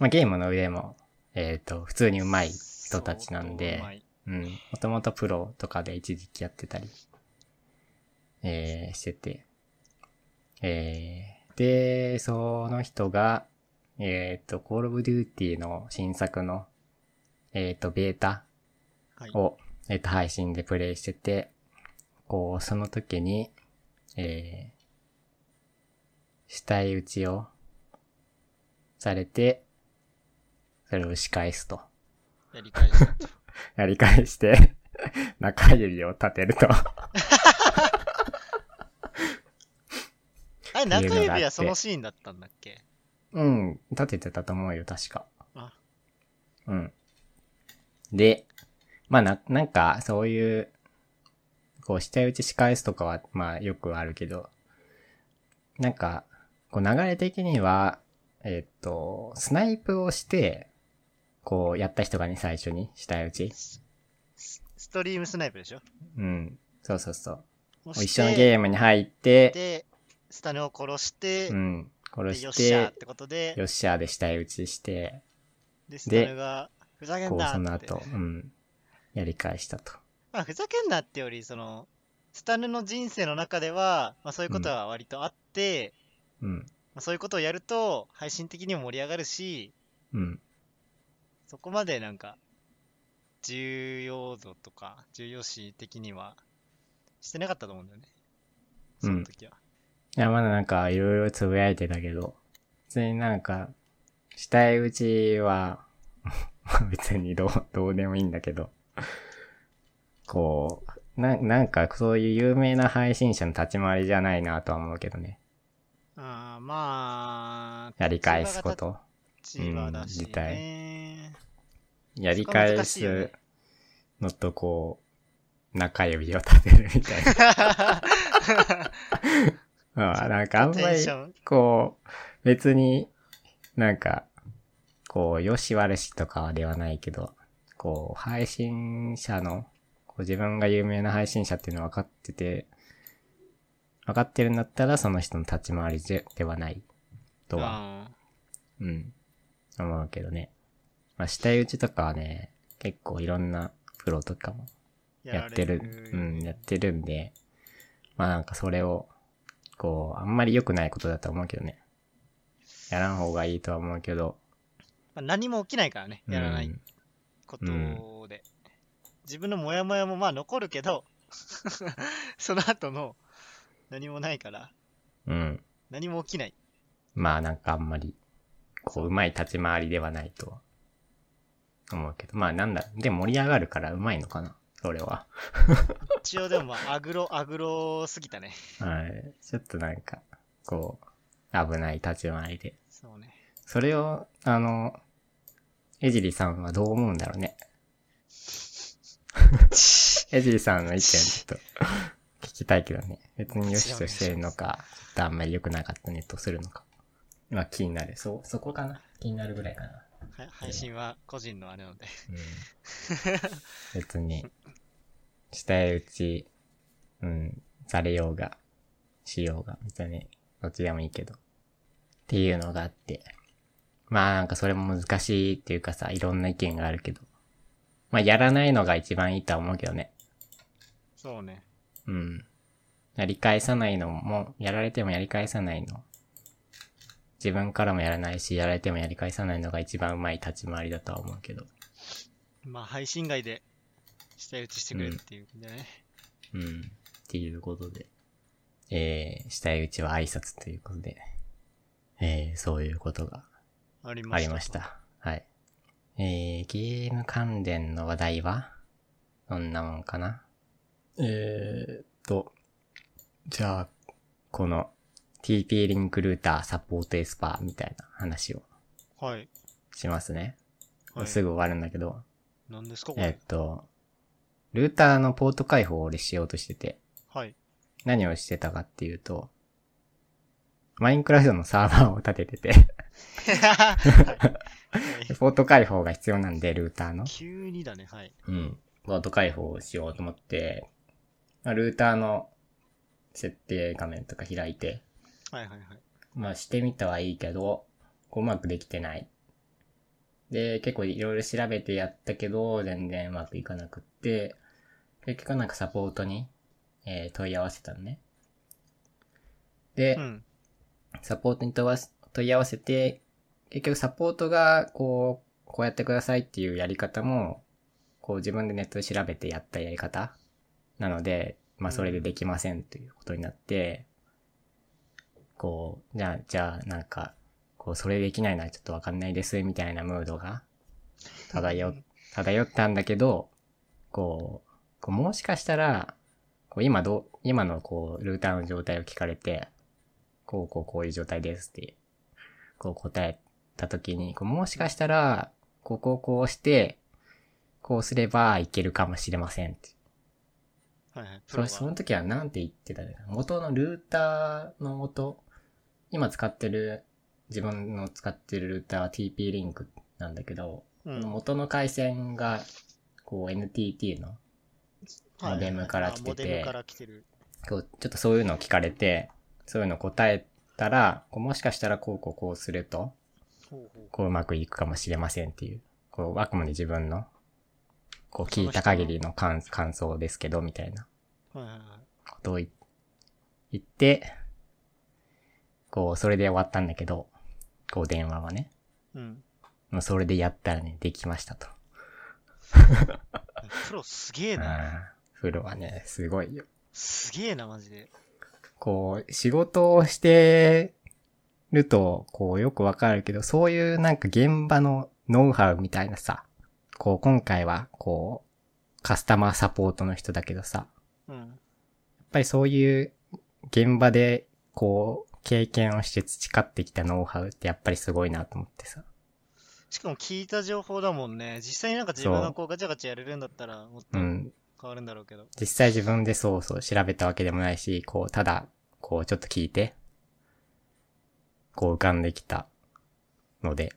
まあ、ゲームの上も、えっ、と、普通に上手い人たちなんで相当うまいうん。もともとプロとかで一時期やってたり、えー、してて。えー、で、その人が、えっ、と、Call of Duty の新作の、えっ、と、ベータはい。を、えっ、と、配信でプレイしてて、こう、その時に、えー、死体打ちをされて、それを仕返すと。やり返したと。やり返して、中指を立てると。あ中指はそのシーンだったんだっけ？うん、立ててたと思うよ、確か。あうん。で、まあな、なんか、そういう、こう、下打ち仕返すとかは、まあ、よくあるけど、なんか、こう、流れ的には、えっと、スナイプをして、こう、やった人がね、最初に、下打ち。スストリームスナイプでしょ？うん。そうそうそう。一緒のゲームに入って、で、スタネを殺して、うん。殺で、し、よっしゃーっててことで、よっしゃーで下打ちして、で、スタネが、ふざけこう、んなって。その後、うん。やり返したと。まあ、ふざけんなってより、その、スタネの人生の中では、まあ、そういうことは割とあって、うん。まあ、そういうことをやると、配信的にも盛り上がるし、うん。そこまでなんか、重要度とか、重要視的には、してなかったと思うんだよね。その時は。いや、まだなんか、いろいろつぶやいてたけど、別になんか、下打ちは、別にどう、どうでもいいんだけど、こう、な、なんかそういう有名な配信者の立ち回りじゃないなとは思うけどね。ああ、まあ、やり返すこと。うん自体ね。やり返すのとこう、中指を立てるみたいな。まあ、なんかあんまり。こう、別になんか、こう、よし悪しとかではないけど、こう、配信者の、自分が有名な配信者っていうの分かってて、分かってるんだったらその人の立ち回りでではないとは、うん、思うけどね。まあ、下打ちとかはね、結構いろんなプロとかもうんやってる、られうん、やってるんで、まあなんかそれを、こう、あんまり良くないことだと思うけどね。やらん方がいいとは思うけど、まあ、何も起きないからね、やらないうんことで。自分のモヤモヤもまあ残るけど、その後の何もないから、うん。何も起きない。まあなんかあんまり、こう、うまい立ち回りではないとは思うけど、まあなんだ、でも盛り上がるからうまいのかな、それは。一応でもまあ、アグロ、アグロすぎたね。はい。ちょっとなんか、こう、危ない立ち回りで。そうね。それを、あの、エジリさんはどう思うんだろうね。エジリさんの意見ちょっと聞きたいけどね。別に良しとしてるのか、ちょっとあんまり良くなかったねとするのか。まあ気になる。そう、そこかな。気になるぐらいかな。は配信は個人のあれなので。うん。別に、下へ打ち、うん、されようが、しようが、別に、どっちでもいいけど。っていうのがあって。まあなんかそれも難しいっていうかさ、いろんな意見があるけど。まあやらないのが一番いいとは思うけどね。そうね。うん。やり返さないのも、やられてもやり返さないの。自分からもやらないし、やられてもやり返さないのが一番うまい立ち回りだとは思うけど。まあ、配信外で、下打ちしてくれっていうんでね。うん。っていうことで。えー、下打ちは挨拶ということで。えー、そういうことがありました。ありまし。た。はい。えー、ゲーム関連の話題は？どんなもんかな？えーっと、じゃあ、この TP リンクルーターサポートエスパーみたいな話をはい。しますね。はいすぐ終わるんだけど、何ですかこえっれ。と、ルーターのポート開放を俺しようとしてて、はい。何をしてたかっていうと、マインクラフトのサーバーを立ててて、は いポート開放が必要なんで、ルーターの。急にだね、はい。うん。ポート開放をしようと思って、まあルーターの設定画面とか開いて、はいはいはい。まあしてみたはいいけど、こううまくできてない。で、結構いろいろ調べてやったけど、全然うまくいかなくって、結局なんかサポートに、えー問い合わせたのね。で、うん。サポートに問い合わせて、結局サポートが、こう、こうやってくださいっていうやり方も、こう自分でネットで調べてやったやり方なので、まあそれでできませんということになって、こう、じゃあ、じゃあなんか、こうそれできないのはちょっとわかんないですみたいなムードが漂、漂ったんだけど、こう、こうもしかしたら、こう今ど、今のこう、ルーターの状態を聞かれて、こうこうこういう状態ですって、こう答えたときに、こうもしかしたら、こうこうこうして、こうすればいけるかもしれませんって。はいはい。プその時はなんて言ってた元のルーターの元、今使ってる、自分の使ってるルーターは TP リンクなんだけど、うん元の回線が、こう NTT の、モデムから来てて。こう、ちょっとそういうのを聞かれて、そういうの答えたら、こうもしかしたらこうこうこうすると、こううまくいくかもしれませんっていう、こう、あくまで自分の、こう聞いた限りの感感想ですけど、みたいな。ことを言言って、こう、それで終わったんだけど、こう電話はね、うん。もうそれでやったらね、できましたと。プロすげえな。ああ、風呂はね、すごいよ。すげえな、マジで。こう、仕事をしてると、こう、よくわかるけど、そういうなんか現場のノウハウみたいなさ、こう、今回は、こう、カスタマーサポートの人だけどさ、うん。やっぱりそういう現場で、こう、経験をして培ってきたノウハウってやっぱりすごいなと思ってさ。しかも聞いた情報だもんね。実際になんか自分がこうガチャガチャやれるんだったら、もっとうん。変わるんだろうけど。実際自分でそうそう調べたわけでもないし、こう、ただ、こう、ちょっと聞いて、こう浮かんできたので、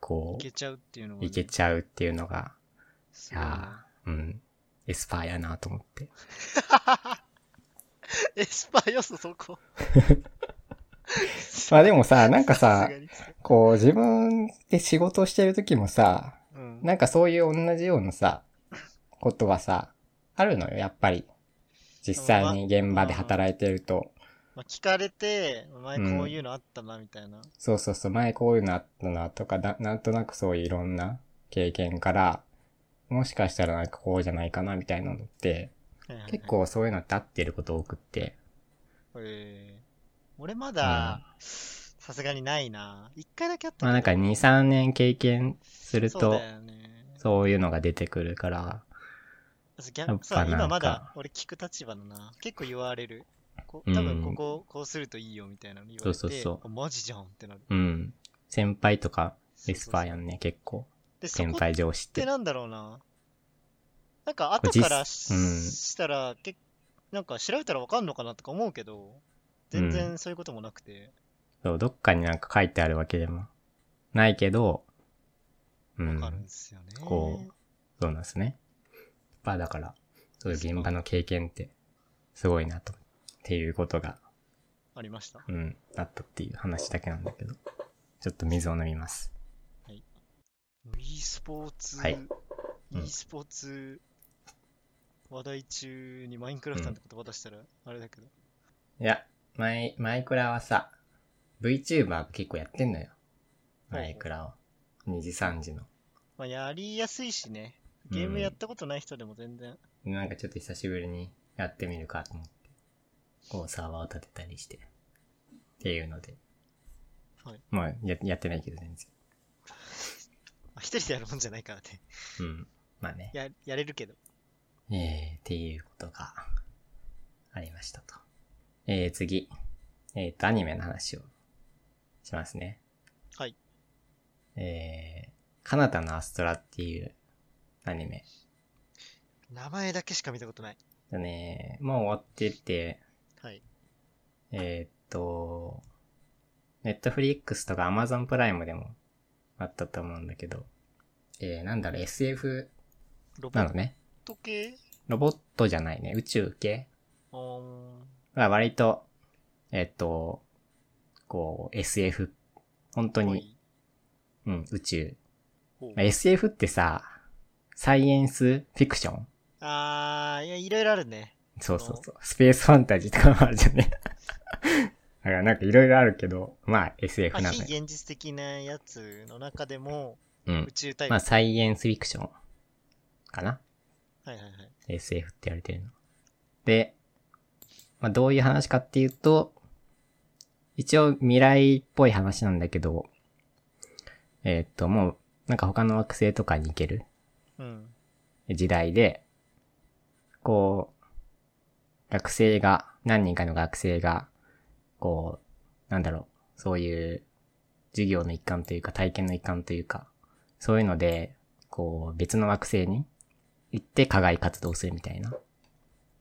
こいけちゃうっていうのが、う、いけちゃうっていうのが、いやーうん、エスパーやなと思って。エスパー要素そこ。まあでもさ、なんかさこう、自分で仕事をしてる時もさ、うん。なんかそういう同じようなさ、ことはさ、あるのよ、やっぱり。実際に現場で働いてると。まあ、聞かれて、前うんこういうのあったな、みたいな。そうそうそう、前こういうのあったなとか、ななんとなくそういういろんな経験から、もしかしたらなんかこうじゃないかなみたいなのって、はいはいはい結。構そういうのって合ってること多くって。えー俺まだ、さすがにないな。一回だけあったまあなんか2、3年経験するとそういうのが出てくるから、やっぱ逆そう、今なんかまだ俺聞く立場だな。結構言われる。こうん多分ここ、こうするといいよみたいなの言われて、そうそうそうあマジじゃんってなる。うん。先輩とか、エスパーやん。んね、結構。で、そ先輩上司ってて。なんだろうな。なんか後からし,、うんたら、けなんか調べたらわかんのかなとか思うけど、全然そういうこともなくて、そう、どっかになんか書いてあるわけでもないけど、うん。わかるんですよね。こそうなんですね。まあだから、そういう現場の経験って、すごいなと。っていうことが、ありました？うん、あったっていう話だけなんだけど。ちょっと水を飲みます。e スポーツ、はい e スポーツ話題中にマインクラフトなんて言葉出したら、あれだけど。いや、マイ、マイクラはさ、VTuber 結構やってんのよ。マイクラを。2時3時の。まあ、やりやすいしね。ゲームやったことない人でも全然。なんかちょっと久しぶりにやってみるかと思って。こうサーバーを立てたりして。っていうので。はい。まあや、やってないけど全然。あ一人でやるもんじゃないからね。うん。まあね。や、やれるけど。えー、っていうことがありましたと。えー、次。えっ、と、アニメの話をしますね。はい。えー、カナタのアストラっていうアニメ。名前だけしか見たことない。だね、もう終わってて、はい。えーっと、ネットフリックスとかアマゾンプライムでもあったと思うんだけど、えー、なんだろう、SF ロボッなのね。ト系？ロボットじゃないね、宇宙系あーは割と、えーっと、こう、SF、本当に、うん、宇宙。SF ってさ、サイエンスフィクション？あー、いや、いろいろあるね。そうそうそう。スペースファンタジーとかもあるじゃんね。だからなんかいろいろあるけど、まあ SF まあ、なのよ。非現実的なやつの中でも、うん宇。宙タイプ。まあサイエンスフィクションかなはいはいはい。?SF って言われてるの。で、まあどういう話かっていうと、一応未来っぽい話なんだけど、えーっと、もうなんか他の惑星とかに行けるうん。時代で、こう、学生が、何人かの学生が、こう、なんだろう、そういう授業の一環というか体験の一環というか、そういうので、こう、別の惑星に行って課外活動するみたいな。っ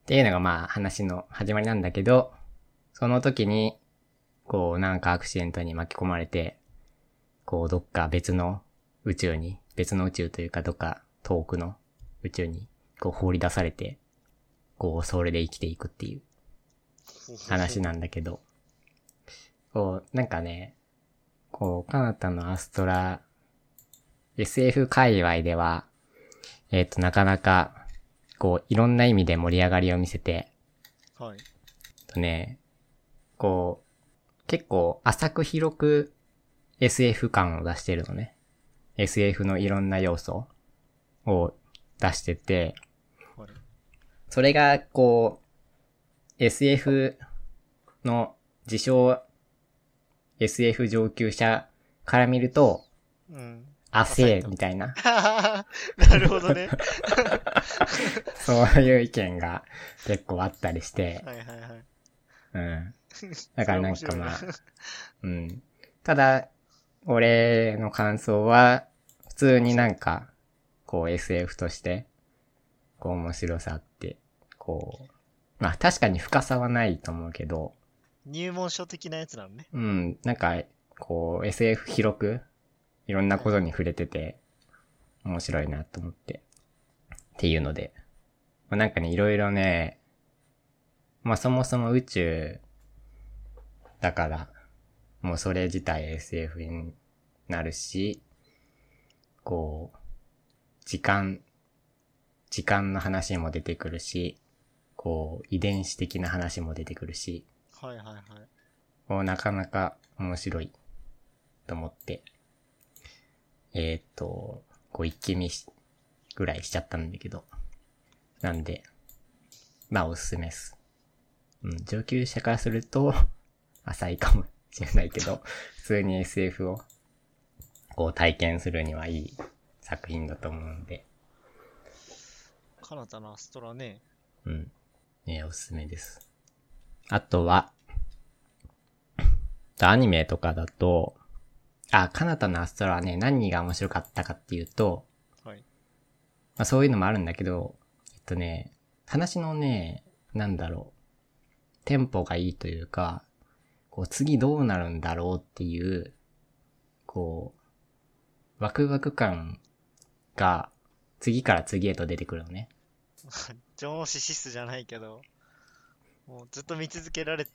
ていうのがまあ話の始まりなんだけど、その時に、こう、なんかアクシデントに巻き込まれて、こう、どっか別の宇宙に、別の宇宙というかどっか遠くの宇宙に、こう放り出されて、こう、それで生きていくっていう話なんだけど、こう、なんかね、こう、カナタのアストラ、SF 界隈では、えっ、と、なかなか、こう、いろんな意味で盛り上がりを見せて、はい。とね、こう、結構浅く広く SF 感を出してるのね。SF のいろんな要素を出してて、はい。それが、こう、SF の自称 SF 上級者から見ると、うん。あ浅いとせみたいな、なるほどね。そういう意見が結構あったりして、はいはいはい。うん。だからなんかまあうん。ただ、俺の感想は、普通になんか、こう SF として、こう面白さあって、こう、まあ確かに深さはないと思うけど、入門書的なやつなのね。うん、なんか、こう SF 広く、いろんなことに触れてて、面白いなと思って。っていうので、まあ、なんかね、いろいろね、まあそもそも宇宙だから、もうそれ自体 SF になるし、こう、時間、時間の話も出てくるし、こう、遺伝子的な話も出てくるし、はいはいはい。もうなかなか面白いと思って、えーっと、こう一気見し、ぐらいしちゃったんだけど、なんで、まあおすすめです。うん、上級者からすると、浅いかもしれないけど、普通に SF を、こう体験するにはいい作品だと思うんで、カナタのアストラね。うん。えーおすすめです。あとは、アニメとかだと、あ、カナタのアストラはね、何が面白かったかっていうと、はい。まあそういうのもあるんだけど、えっとね、話のね、なんだろう、テンポがいいというか、こう次どうなるんだろうっていう、こう、ワクワク感が次から次へと出てくるのね。ジョン・シシスじゃないけど、もうずっと見続けられ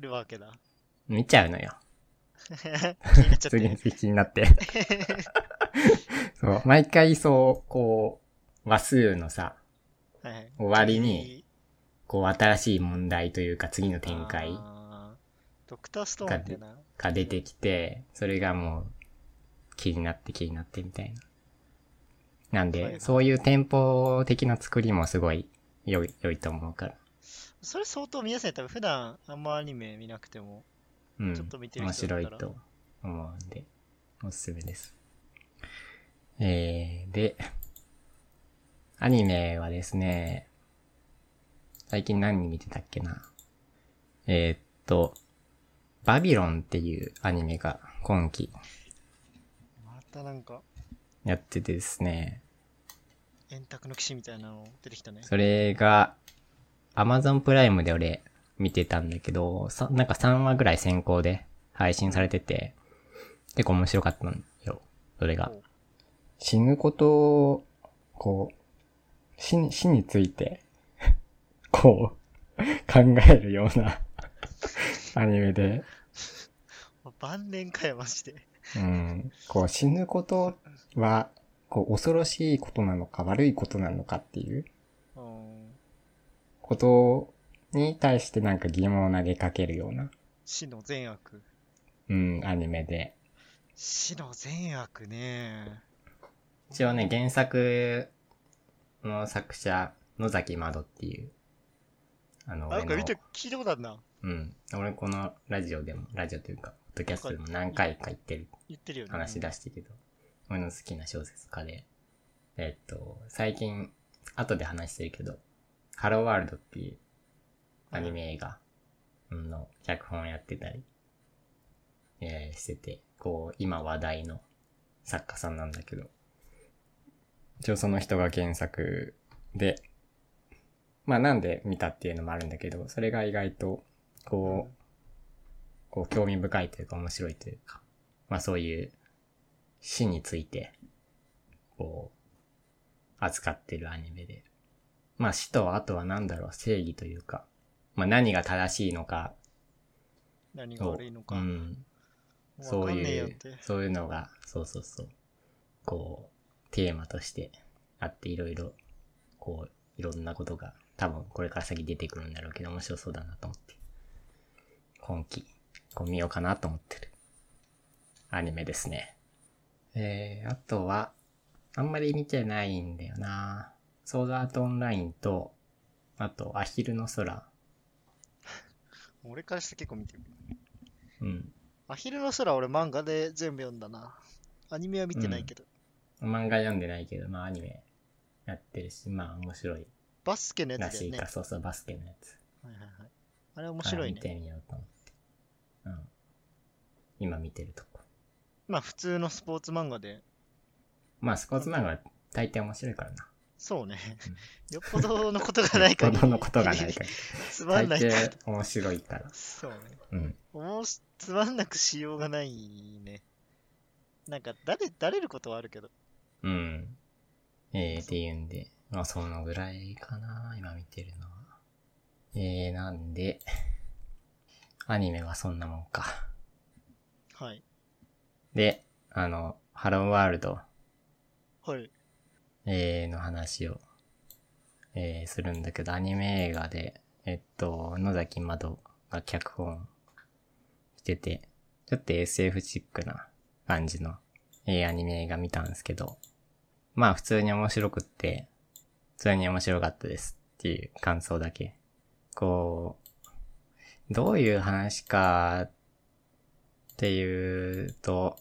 るわけだ。見ちゃうのよ。次に気になって。そう、毎回そう、こう、話数のさ、はいはい終わりに、こう新しい問題というか次の展開ドクターストーンってな。が出てきて、それがもう気になって気になってみたいな。なんで、そういうテンポ的な作りもすごい良い、良いと思うから。それ相当見やすい。多分普段あんまアニメ見なくても。うん。ちょっと見てる面人だったら白いと思うんで、おすすめです。えー、で、アニメはですね、最近何見てたっけな？えーっと、バビロンっていうアニメが今期、またなんか、やっててですね、円卓の騎士みたいなの出てきたね。それが、Amazon プライムで俺見てたんだけど、さなんか3話ぐらい先行で配信されてて、結構面白かったのよ、それがお。死ぬことを、こう、死に、死について、こう、考えるような アニメで、晩年かよ、マジで。うん、こう死ぬことは、こう恐ろしいことなのか悪いことなのかっていううん。ことに対してなんか疑問を投げかけるような、死の善悪。うん、アニメで。死の善悪ね。一応ね、原作の作者、野崎窓っていう、あの、俺のなんか見て、聞いたことあるな。うん。俺このラジオでも、ラジオというか、ポッドキャストでも何回か言ってる言ってるよね。話出してるけど、俺の好きな小説家で、えっと、最近、後で話してるけど、ハローワールドっていうアニメ映画の脚本やってたり、えーしてて、こう、今話題の作家さんなんだけど、一応その人が原作で、まあなんで見たっていうのもあるんだけど、それが意外と、こう、こう興味深いというか面白いというか、まあそういう死について、こう、扱ってるアニメで。まあ死とあとは何だろう、正義というか、まあ何が正しいのか何がを、悪いのか。うん、そういうそういうのが、そうそうそう、こう、テーマとしてあっていろいろ、こう、いろんなことが多分これから先出てくるんだろうけど面白そうだなと思って、今期、こう見ようかなと思ってるアニメですね。えー、あとは、あんまり見てないんだよなソードアートオンラインと、あと、アヒルの空。俺からして結構見てる。うん。アヒルの空俺漫画で全部読んだな。アニメは見てないけど。漫画読んでないけど、まあアニメやってるし、まあ面白いバスケのやつだよね。らしいか、はいそうそう、バスケのやつ。はいはい。あれ面白いね。見てみようと思って。うん。今見てるとこ。まあ普通のスポーツ漫画で。まあスポーツ漫画は大抵面白いからな。そうね。よっぽどのことがないか子ら。供のことがないから。つま大んないから。抵面白いから。そうね。うん。おもしつまんなくしようがないね。なんか、誰、だれることはあるけど。うん。えー、っていうんで、まあそのぐらいかな、今見てるのは。えー、なんで、アニメはそんなもんか。はい。で、あの、ハローワールド、はい。えー、の話を、えー、するんだけど、アニメ映画で、えっと、野崎窓が脚本してて、ちょっと SF チックな感じの、えー、アニメ映画見たんですけど、まあ普通に面白くって、普通に面白かったですっていう感想だけ。こう、どういう話かっていうと、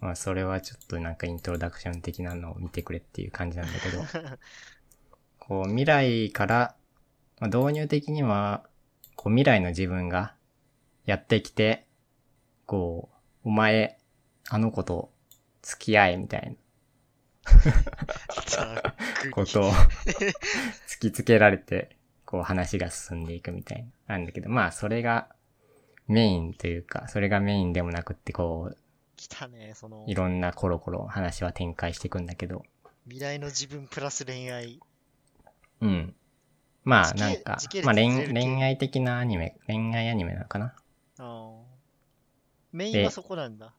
まあそれはちょっとなんかイントロダクション的なのを見てくれっていう感じなんだけど、こう未来から、まあ、導入的には、こう未来の自分がやってきて、こう、お前、あの子と付き合えみたいな。ことを突きつけられて、こう話が進んでいくみたいな。なんだけど、まあそれがメインというか、それがメインでもなくって、こう、来たね、そのい、ろんなコロコロ話は展開していくんだけど、未来の自分プラス恋愛。うん。まあなんかまあ恋恋愛的なアニメ、恋愛アニメなのかな？あーメインはそこなんだ。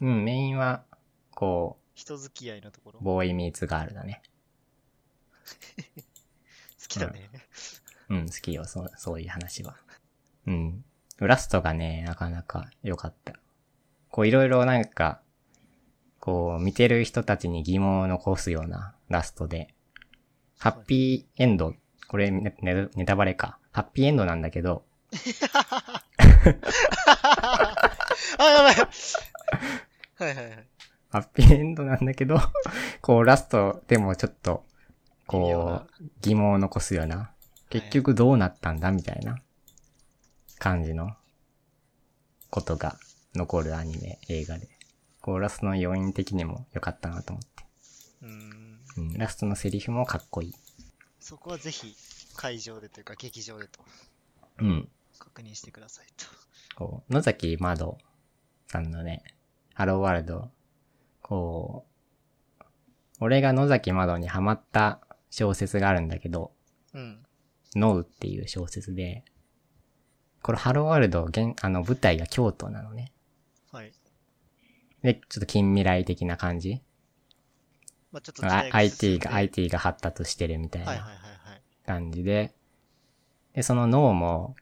うん、メインは、こ人付き合いのところ。う、ボーイミーツガールだね。好きだね。うん、好きよ、そう、そういう話は。うん。ラストがね、なかなか良かった。こう、いろいろなんか、こう、見てる人たちに疑問を残すようなラストで、ハッピーエンド、これネネネタバレか。ハッピーエンドなんだけど、あ、やばい。はいはいはい。ハッピーエンドなんだけど、こう、ラストでもちょっと、こう、疑問を残すような、結局どうなったんだみたいな感じのことが残るアニメ、映画で。こコーラスの要因的にも良かったなと思って。うーん。うん、ラストのセリフもかっこいい。そこはぜひ会場でというか劇場でとうん。確認してくださいと。こう、野崎窓さんのね、ハローワールド、こう、俺が野崎窓にハマった小説があるんだけど、うん。ノウっていう小説で、これハローワールド、現、あの、舞台が京都なのね。はい。で、ちょっと近未来的な感じ？まあちょっと IT でが、IT が発達してるみたいなはいはいはいはい。感じで、で、その脳も、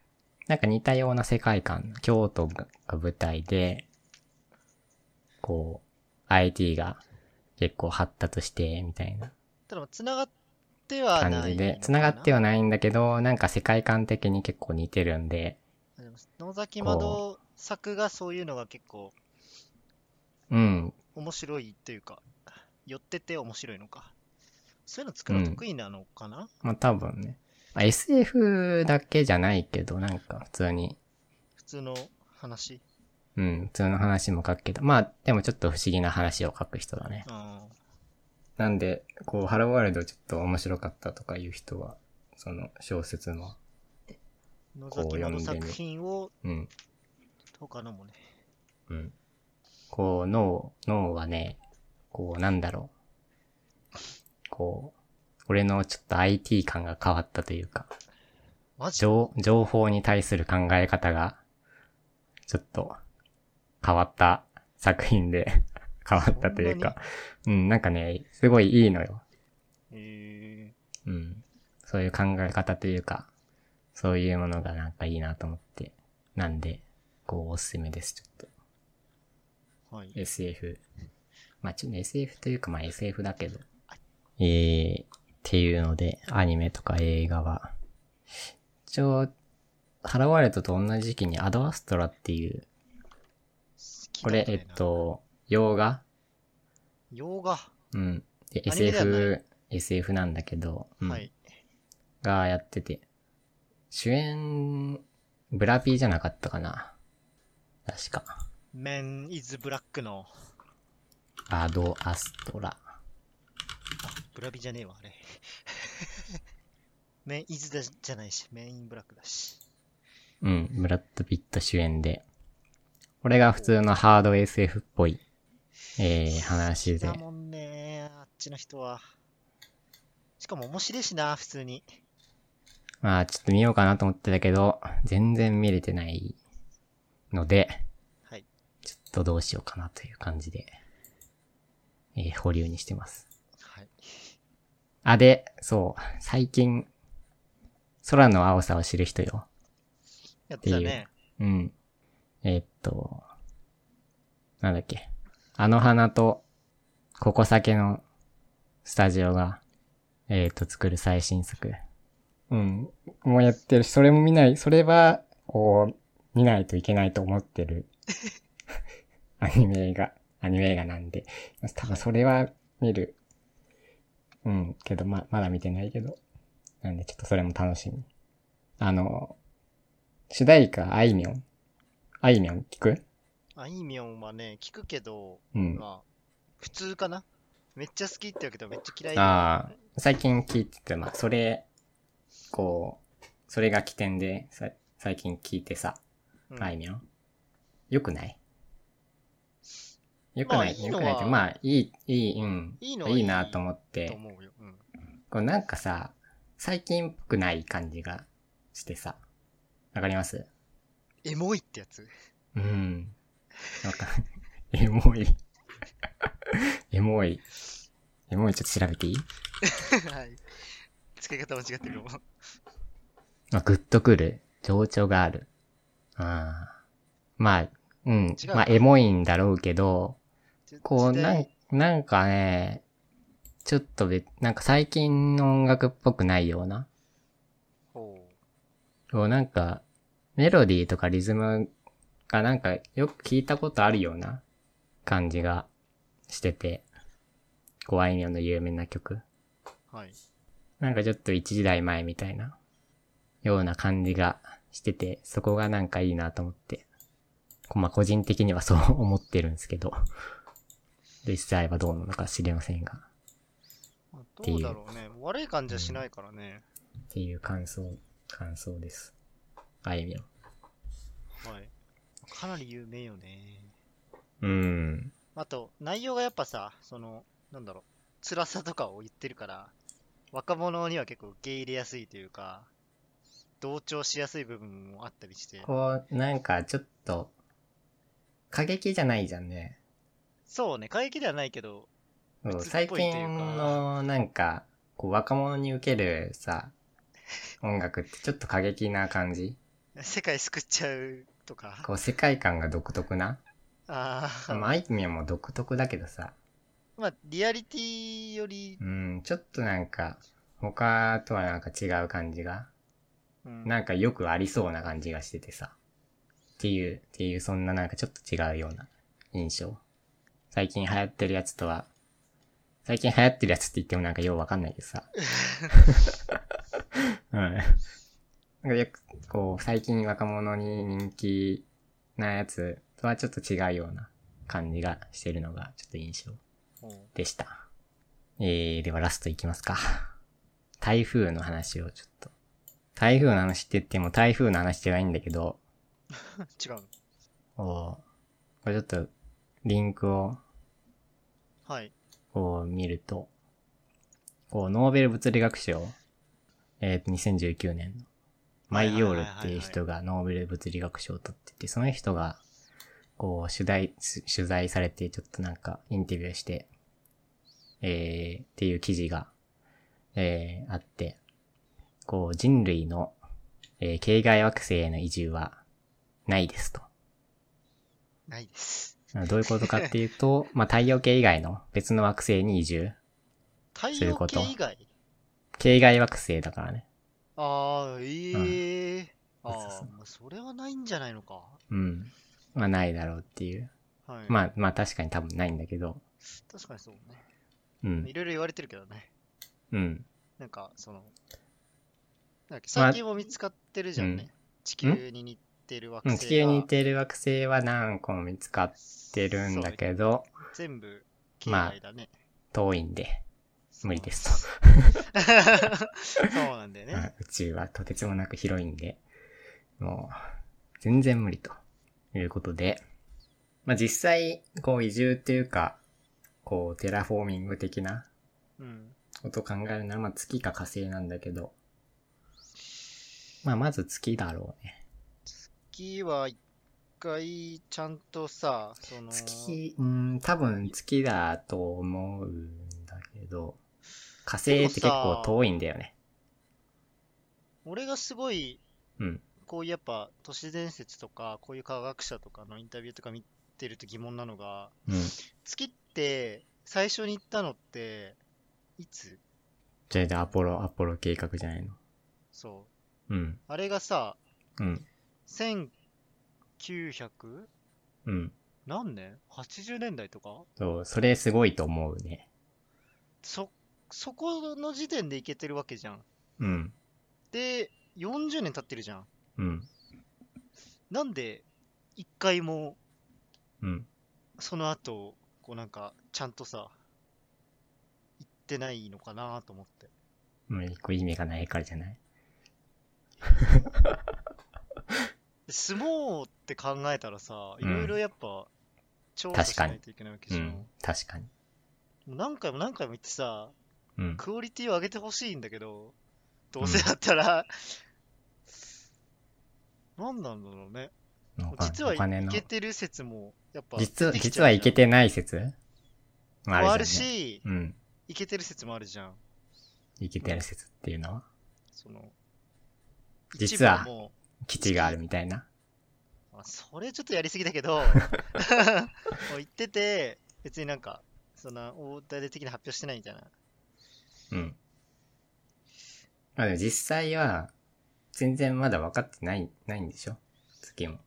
なんか似たような世界観、京都が舞台で、こう、IT が結構発達して、みたいなただまあ繋がってはない感じで、繋がってはないんだけど、なんか世界観的に結構似てるんで。野崎窓作がそういうのが結構うん、面白いというか、寄ってて面白いのか。そういうの作るの得意なのかな、まあ多分ね。まあ SF だけじゃないけど、なんか普通に、普通の話？うん、普通の話も書くけど、まあでもちょっと不思議な話を書く人だね。うん。なんで、こう、ハローワールドちょっと面白かったとかいう人は、その小説の、野こう読んでみ作品をうん、他のもね。うん。こう、脳、脳はね、こう、なんだろう。こう、俺のちょっと IT 感が変わったというか、マジ情、情報に対する考え方が、ちょっと、変わった作品で、変わったというか、うん、なんかね、すごいいいのよ。えうん。そういう考え方というか、そういうものがなんかいいなと思って。なんで、こう、おすすめです、ちょっと。ー、はい。SF。まあ、ちょっと SF というか、まあ SF だけど。えー、っていうので、アニメとか映画は。一応、ハローワールドと同じ時期にアドアストラっていう、これ、えっ。と、洋画？洋画？うん。で、SF、SF なんだけど、うんはい。がやってて、主演、ブラピーじゃなかったかな。確か。メン・イズ・ブラックの、アドアストラ。あ、ブラビじゃねえわ、あれ。メン・イズだじゃないし、メン・イン・ブラックだし。うん、ブラッド・ピット主演で。これが普通のハード SF っぽい、えー、話でだ。もんね、あっちの人は。しかも面白いしな、普通に。まあ、ちょっと見ようかなと思ってたけど、全然見れてないので、とどうしようかなという感じで、えー、保留にしてます。はい。あ、で、そう、最近、空の青さを知る人よ。やってたね。うん。えーっと、なんだっけ。あの花と、ここ酒のスタジオが、えーっと、作る最新作。うん。もうやってるし、それも見ない、それは、こう、見ないといけないと思ってる。アニメ映画、アニメ映画なんで。多分それは見る。うん。けど、ま、まだ見てないけど。なんで、ちょっとそれも楽しみ。あの、主題歌、あいみょん。あいみょん聞く？あいみょんはね、聞くけど、うん。まあ、普通かな？めっちゃ好きってわけどめっちゃ嫌いああ、最近聞いてて、まあ、それ、こう、それが起点で、さ最近聞いてさ、うんあいみょん。よくない？よくまあない、よくないって、まあ、いい、いい、うん。いいのはいいいなと思っとて、思うよ。うん。こうなんかさ、最近っぽくない感じがしてさ、わかります？エモいってやつ？うん。なんか、エモい。エモい。エモいちょっと調べていい？はい。使い方間違ってるもん。まあ、グッとくる。情緒がある。ああ。まあ、うんまあ、エモいんだろうけど、こう、なん、なんかね、ちょっとべ、なんか最近の音楽っぽくないような。ほこう、なんか、メロディーとかリズムがなんかよく聞いたことあるような感じがしてて、こう、あいみょんの有名な曲。う。はい。なんかちょっと一時代前みたいな、ような感じがしてて、そこがなんかいいなと思って。こまあ個人的にはそう思ってるんですけど。実際はどうなのか知りませんが、まあどうだろうね。悪い感じはしないからね。っていう感想、感想です。あいみょん。はい。かなり有名よね。うん。あと、内容がやっぱさ、その、なんだろう、辛さとかを言ってるから、若者には結構受け入れやすいというか、同調しやすい部分もあったりして、こう、なんかちょっと、過激じゃないじゃんね。そうね、過激ではないけど、そう普通っ最近のなんか、こう若者に受けるさ、音楽ってちょっと過激な感じ？世界救っちゃうとか、こう世界観が独特な？ああ、まあ、あいみょんも独特だけどさ、まあ、リアリティより、うん、ちょっとなんか、他とはなんか違う感じが、うん。なんかよくありそうな感じがしててさ、っていう、っていうそんななんかちょっと違うような印象。最近流行ってるやつとは、最近流行ってるやつって言ってもなんかようわかんないけどさ。う ん。なんかよく、こう、最近若者に人気なやつとはちょっと違うような感じがしてるのがちょっと印象うんでした。えー、ではラストいきますか。台風の話をちょっと。台風の話って言っても台風の話じゃないんだけど、違うの。こうこれちょっとリンクをはい。こう見ると、こうノーベル物理学賞、えーと、2019年のマイヨールっていう人がノーベル物理学賞を取ってて、その人が、こう取材、す取材されてちょっとなんかインタビューして、えー、っていう記事が、えー、あって、こう人類の、えー、系外惑星への移住はないですと。ないです。どういうことかっていうと、まあ、太陽系以外の別の惑星に移住。太陽そういうこと系以外系外惑星だからね。ああ、ええあそうそうあ、まあそれはないんじゃないのか。うん。まあ、ないだろうっていう。はい。まあ、まあ確かに多分ないんだけど。確かにそうね。うんい。ろいろ言われてるけどね。うん。なんか、その、なんだっけ最近も見つかってるじゃんね。うん地球に似てる惑うん星が。地球に似てる惑星は何個も見つかってるんだけど、全部、系外だね。遠いんで無理ですと。そうなんだようんね。宇宙はとてつもなく広いんで、もう、全然無理ということで、まあ実際、こう移住っていうか、こうテラフォーミング的なうん。ことを考えるなら、まあ月か火星なんだけど、まあまず月だろうね。月は一回、ちゃんとさ、その、月、うん、多分月だと思うんだけど、火星って結構遠いんだよね。俺がすごい、うん。こういうやっぱ都市伝説とか、こういう科学者とかのインタビューとか見てると疑問なのが、うん。月って最初に行ったのって、いつ？じゃあアポロ、アポロ計画じゃないの。そう。うん。あれがさ、うん。1900? うん。何年 ?80 年代とか？そう、それすごいと思うね。そ、そこの時点で行けてるわけじゃん。うん。で、40年経ってるじゃん。うん。なんで、一回も、うん。その後、こうなんか、ちゃんとさ、行ってないのかなと思って。もう一個意味がないからじゃない？で 相撲って考えたらさ、いうんろいろやっぱ、調査し確かにないといけないわけじゃん。うん。確かに。何回も何回も言ってさ、うん。クオリティを上げてほしいんだけど、どうせだったら、何なんだろうね。実はいけてる説も、やっぱ実実はいけてない説？もあるある。し、うん。いけてる説もあるじゃん。いけてる説っていうのは？その、実は基地があるみたいな。それちょっとやりすぎだけど、もう言ってて、別になんか、そんな大々的に発表してないみたいな。うん。まあでも実際は、全然まだ分かってない、ないんでしょ？月も。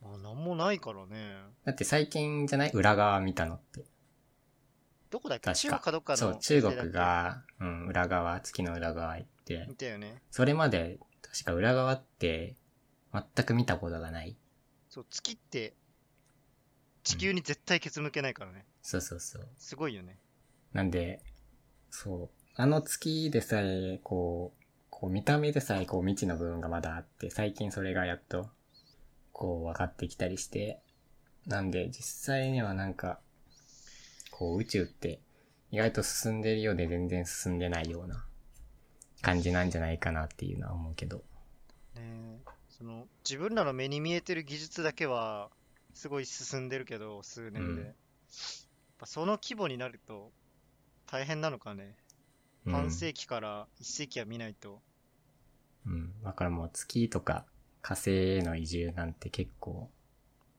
まあ、なんもないからね。だって最近じゃない？裏側見たのって。どこだっけ？中国かどっかのそう、中国が、うん、裏側、月の裏側行って見、たよね。それまで、確か裏側って、全く見たことがない。そう、月って、地球に絶対ケツ向けないからね。そうそうそう。すごいよね。なんで、そう。あの月でさえ、こう、こう見た目でさえこう未知の部分がまだあって、最近それがやっと、こう分かってきたりして、なんで実際にはなんか、こう宇宙って意外と進んでるようで全然進んでないような感じなんじゃないかなっていうのは思うけど。ねその自分らの目に見えてる技術だけはすごい進んでるけど数年で、うん。やっぱその規模になると大変なのかね、うん、半世紀から1世紀は見ないと。うん。だからもう月とか火星への移住なんて結構、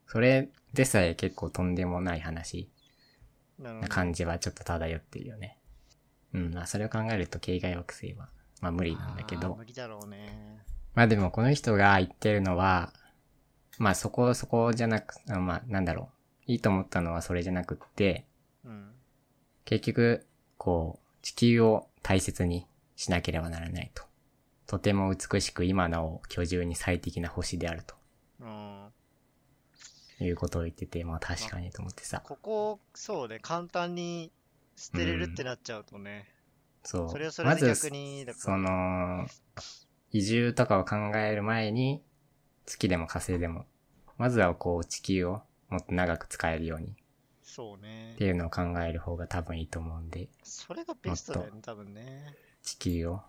それでさえ結構とんでもない話。な感じはちょっと漂ってるよね。うん、まあそれを考えると系外惑星は、まあ無理なんだけど無。理だろうねまあでもこの人が言ってるのは、まあそこそこじゃなく、あまあなんだろう。いいと思ったのはそれじゃなくって、うん結局、こう、地球を大切にしなければならないと。とても美しく今なお居住に最適な星であるうんということを言ってて、まあ確かにと思ってさ。ここそうね簡単に捨てれるってなっちゃうとね、そう。それはそれでまず逆にだから。その、移住とかを考える前に、月でも火星でも、まずはこう地球をもっと長く使えるように。そうね。っていうのを考える方が多分いいと思うんで、それがベストだよね多分ね。地球を、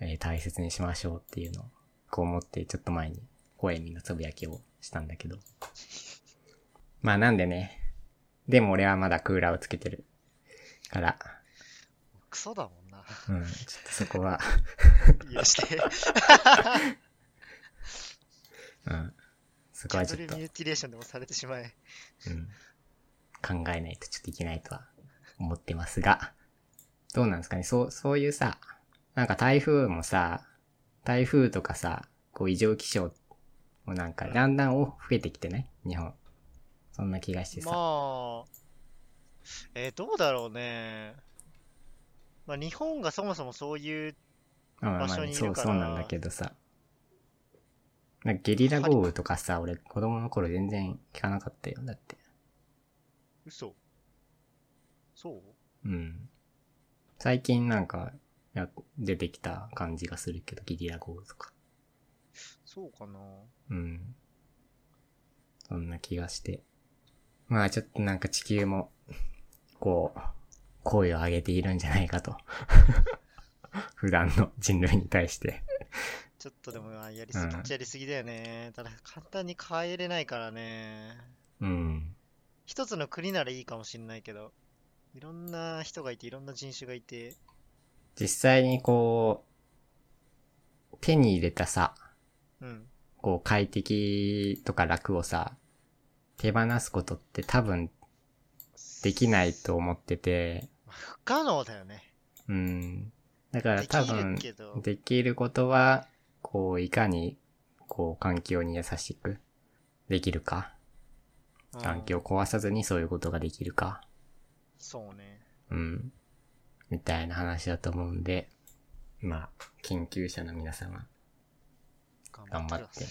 えー大切にしましょうっていうのを、こう思ってちょっと前に声みのつぶやきをしたんだけど。まあなんでね、でも俺はまだクーラーをつけてるから、クソだもんな。うん、ちょっとそこは、許して。うん、そこはちょっと。ミューティレーションでもされてしまえ。うん、考えないとちょっといけないとは思ってますが、どうなんですかね？そう、そういうさ、なんか台風もさ、台風とかさ、こう異常気象もなんかだんだんお増えてきてない日本。そんな気がしてさ。まあ、えーどうだろうね。まあ、日本がそもそもそういう、まあまあ場所にいるそう、からそうなんだけどさ。なんかゲリラ豪雨とかさ、俺子供の頃全然聞かなかったよ。だって。嘘そう？うん。最近なんか、や、出てきた感じがするけど、ゲリラ豪雨とか。そうかな。うん。そんな気がして。まあちょっとなんか地球も、こう、声を上げているんじゃないかと。普段の人類に対して。ちょっとでもまあやりすぎっちゃやりすぎだよね。ただ簡単に変えれないからね。うん。一つの国ならいいかもしんないけど、いろんな人がいて、いろんな人種がいて、実際にこう、手に入れたさ、うん。こう快適とか楽をさ、手放すことって多分できないと思ってて、不可能だよね。うん。だから多分、できることは、こう、いかに、こう、環境に優しくできるか。うん環境を壊さずにそういうことができるか。そうね。うん。みたいな話だと思うんで、まあ、研究者の皆様、頑張って。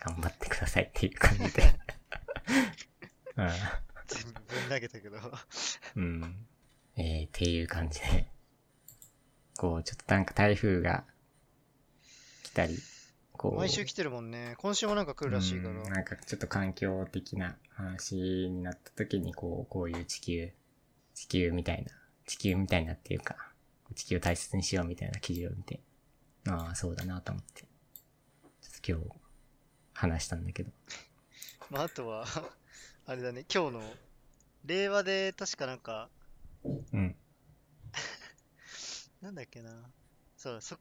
頑張ってくださいっていう感じで。全部ぶん投げたけど。うん。うん。えー、っていう感じで、こう、ちょっとなんか台風が来たり、こう、毎週来てるもんね。今週もなんか来るらしいから。うんなんかちょっと環境的な話になった時にこう、こういう地球、地球みたいな、地球みたいなっていうか、地球を大切にしようみたいな記事を見て、ああ、そうだなと思って、ちょっと今日話したんだけど。まあ、あとは、あれだね、今日の、令和で確かなんか、うん。なんだっけな。そうだ、そ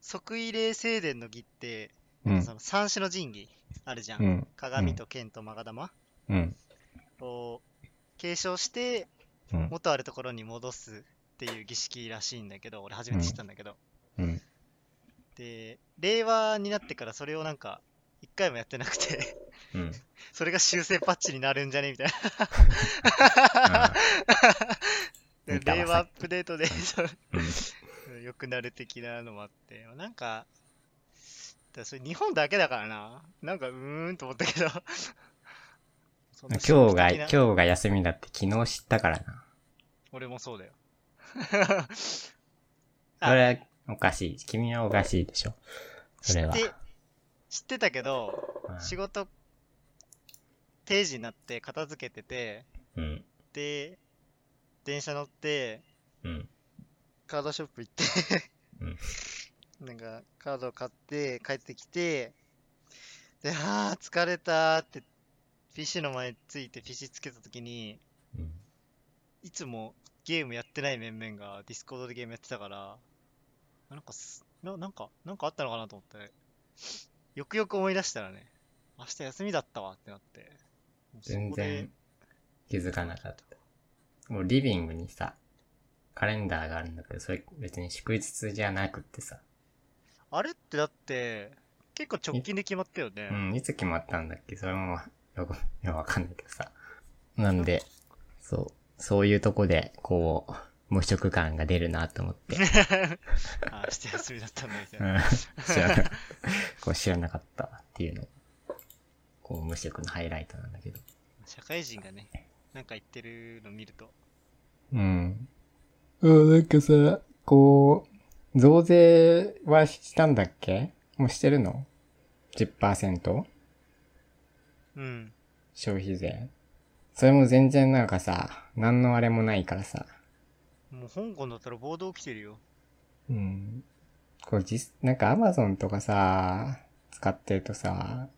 即位礼正殿の儀って、うんそ。の三種の神器あるじゃん。うん。鏡と剣と勾玉うん。を継承して、うん。元あるところに戻すっていう儀式らしいんだけど、俺初めて知ったんだけど。うん。で、令和になってからそれをなんか、一回もやってなくて、うん。それが修正パッチになるんじゃね？みたいあな。令和アップデートで。良くなる的なのもあって、なんか、だそれ日本だけだからな。なんか、うーんと思ったけど、今日が、今日が休みだって昨日知ったからな。俺もそうだよ。それはおかしい。君はおかしいでしょ。それは。知って、知ってたけど、うん仕事、定時になって片付けてて、うん。で、電車乗って、うん。カードショップ行って、なんか、カード買って、帰ってきて、で、あー、疲れたーって、PC の前ついて PC つけたときに、うん。いつもゲームやってない面々がディスコードでゲームやってたから、なんかす、ななんか、なんかあったのかなと思って、よくよく思い出したらね、明日休みだったわってなって、全然気づかなかった。もうリビングにさ、カレンダーがあるんだけど、それ別に祝日じゃなくってさ。あれってだって、結構直近で決まったよね。うん、いつ決まったんだっけ？それもよく、よくわかんないけどさ。なんで、そう、そういうとこで、こう、無職感が出るなと思って。あ、明日休みだったんだみたいうな。ん知らなかった。こう知らなかったっていうの。こう、無職のハイライトなんだけど。社会人がね、なんか言ってるの見ると、うん。うん、なんかさ、こう、増税はしたんだっけ？もうしてるの ?10%? うん。消費税？それも全然なんかさ、何のあれもないからさ。もう香港だったら暴動起きてるよ。うん。こう実、なんかアマゾンとかさ、使ってるとさ、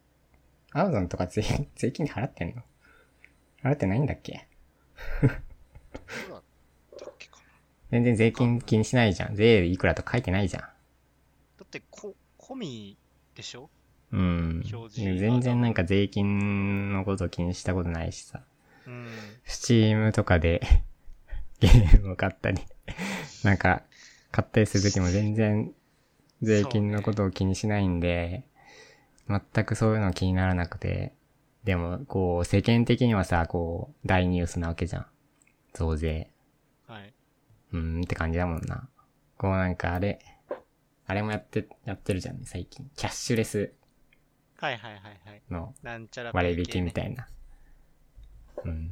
アマゾンとか税、税金払ってんの？払ってないんだっけ？全然税金気にしないじゃん。税いくらとか書いてないじゃん。だって、こ、込みでしょ？うん。全然なんか税金のこと気にしたことないしさ。うん。スチームとかで ゲームを買ったり、なんか買ったりするときも全然税金のことを気にしないんで、全くそういうの気にならなくて、でもこう世間的にはさ、こう大ニュースなわけじゃん。増税。はい。うーんって感じだもんな。こうなんかあれ、あれもやって、やってるじゃんね、最近。キャッシュレスはいはいはいはい。のなんちゃら割引みたいな。うん。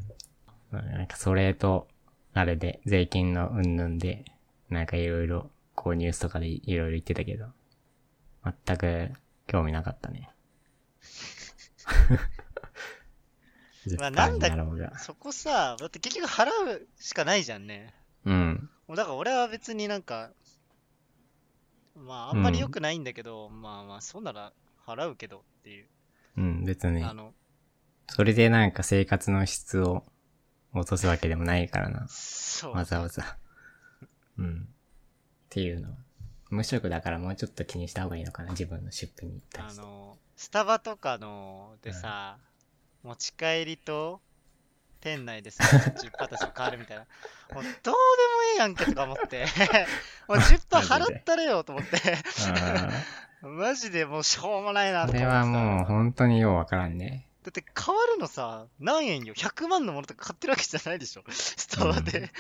なんかそれと、あれで、税金の云々で、なんかいろいろ、こうニュースとかでいろいろ言ってたけど、全く興味なかったね。まあなんだ10%になろうがそこさ、だって結局払うしかないじゃんね。うん。もうだから俺は別になんか、まああんまり良くないんだけど、まあまあそうなら払うけどっていう。うん、別にあ。の、それでなんか生活の質を落とすわけでもないからな。そう。わざわざ。うん。っていうのは。無職だからもうちょっと気にした方がいいのかな、自分の出費に対して。あの、スタバとかのでさ、持ち帰りと店内でさ、10%とか変わるみたいな。もうどうでもええやんけとか思って、もう10%払ったれよと思って、あ マジでもうしょうもないなってされはもう本当にようわからんね。だって変わるのさ、何円よ ?100 万のものとか買ってるわけじゃないでしょ スタバで。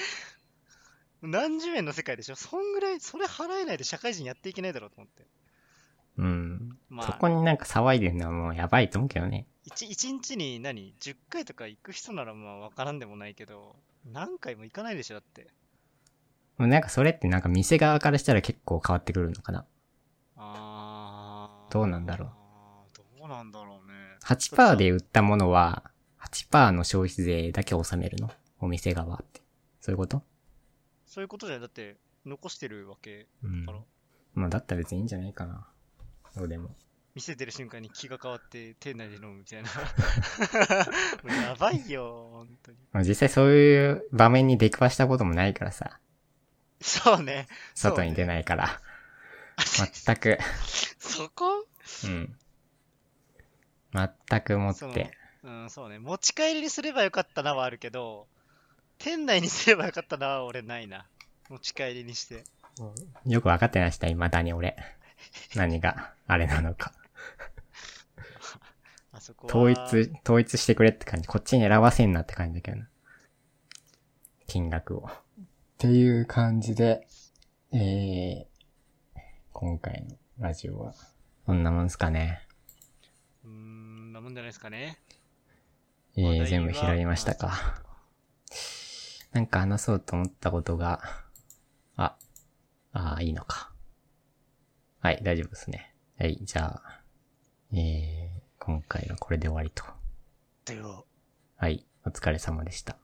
何十円の世界でしょ？そんぐらい、それ払えないで社会人やっていけないだろうと思って。うん。まあそこになんか騒いでるのはもうやばいと思うけどね。一一日に何 ?10 回とか行く人ならまあわからんでもないけど、何回も行かないでしょだって。もうなんかそれってなんか店側からしたら結構変わってくるのかな？あーどうなんだろうどうなんだろうね。8%で売ったものは、8%の消費税だけ納めるの？お店側って。そういうこと？そういうことじゃだって、残してるわけうんだから。まあだったら別にいいんじゃないかな。どうでも。店出る瞬間に気が変わって店内で飲むみたいな。やばいよ、本当に。まあ実際そういう場面に出くわしたこともないからさ。そうね。外に出ないから。全く、そこ？うん。全くもって。うん、そうね。持ち帰りにすればよかったなはあるけど、店内にすればよかったなは俺ないな。持ち帰りにして。よくわかってないした、未だに俺。何があれなのか。あそこ統一、統一してくれって感じ。こっちに選ばせんなって感じだけどな。金額を。っていう感じで、えー、今回のラジオは、こんなもんすかね。うーん、なもんじゃないですかね。えー、全部拾いましたか。なんか話そうと思ったことが、あ、ああ、いいのか。はい、大丈夫ですね。はい、じゃあ、えー、今回はこれで終わりと。はい、お疲れ様でした。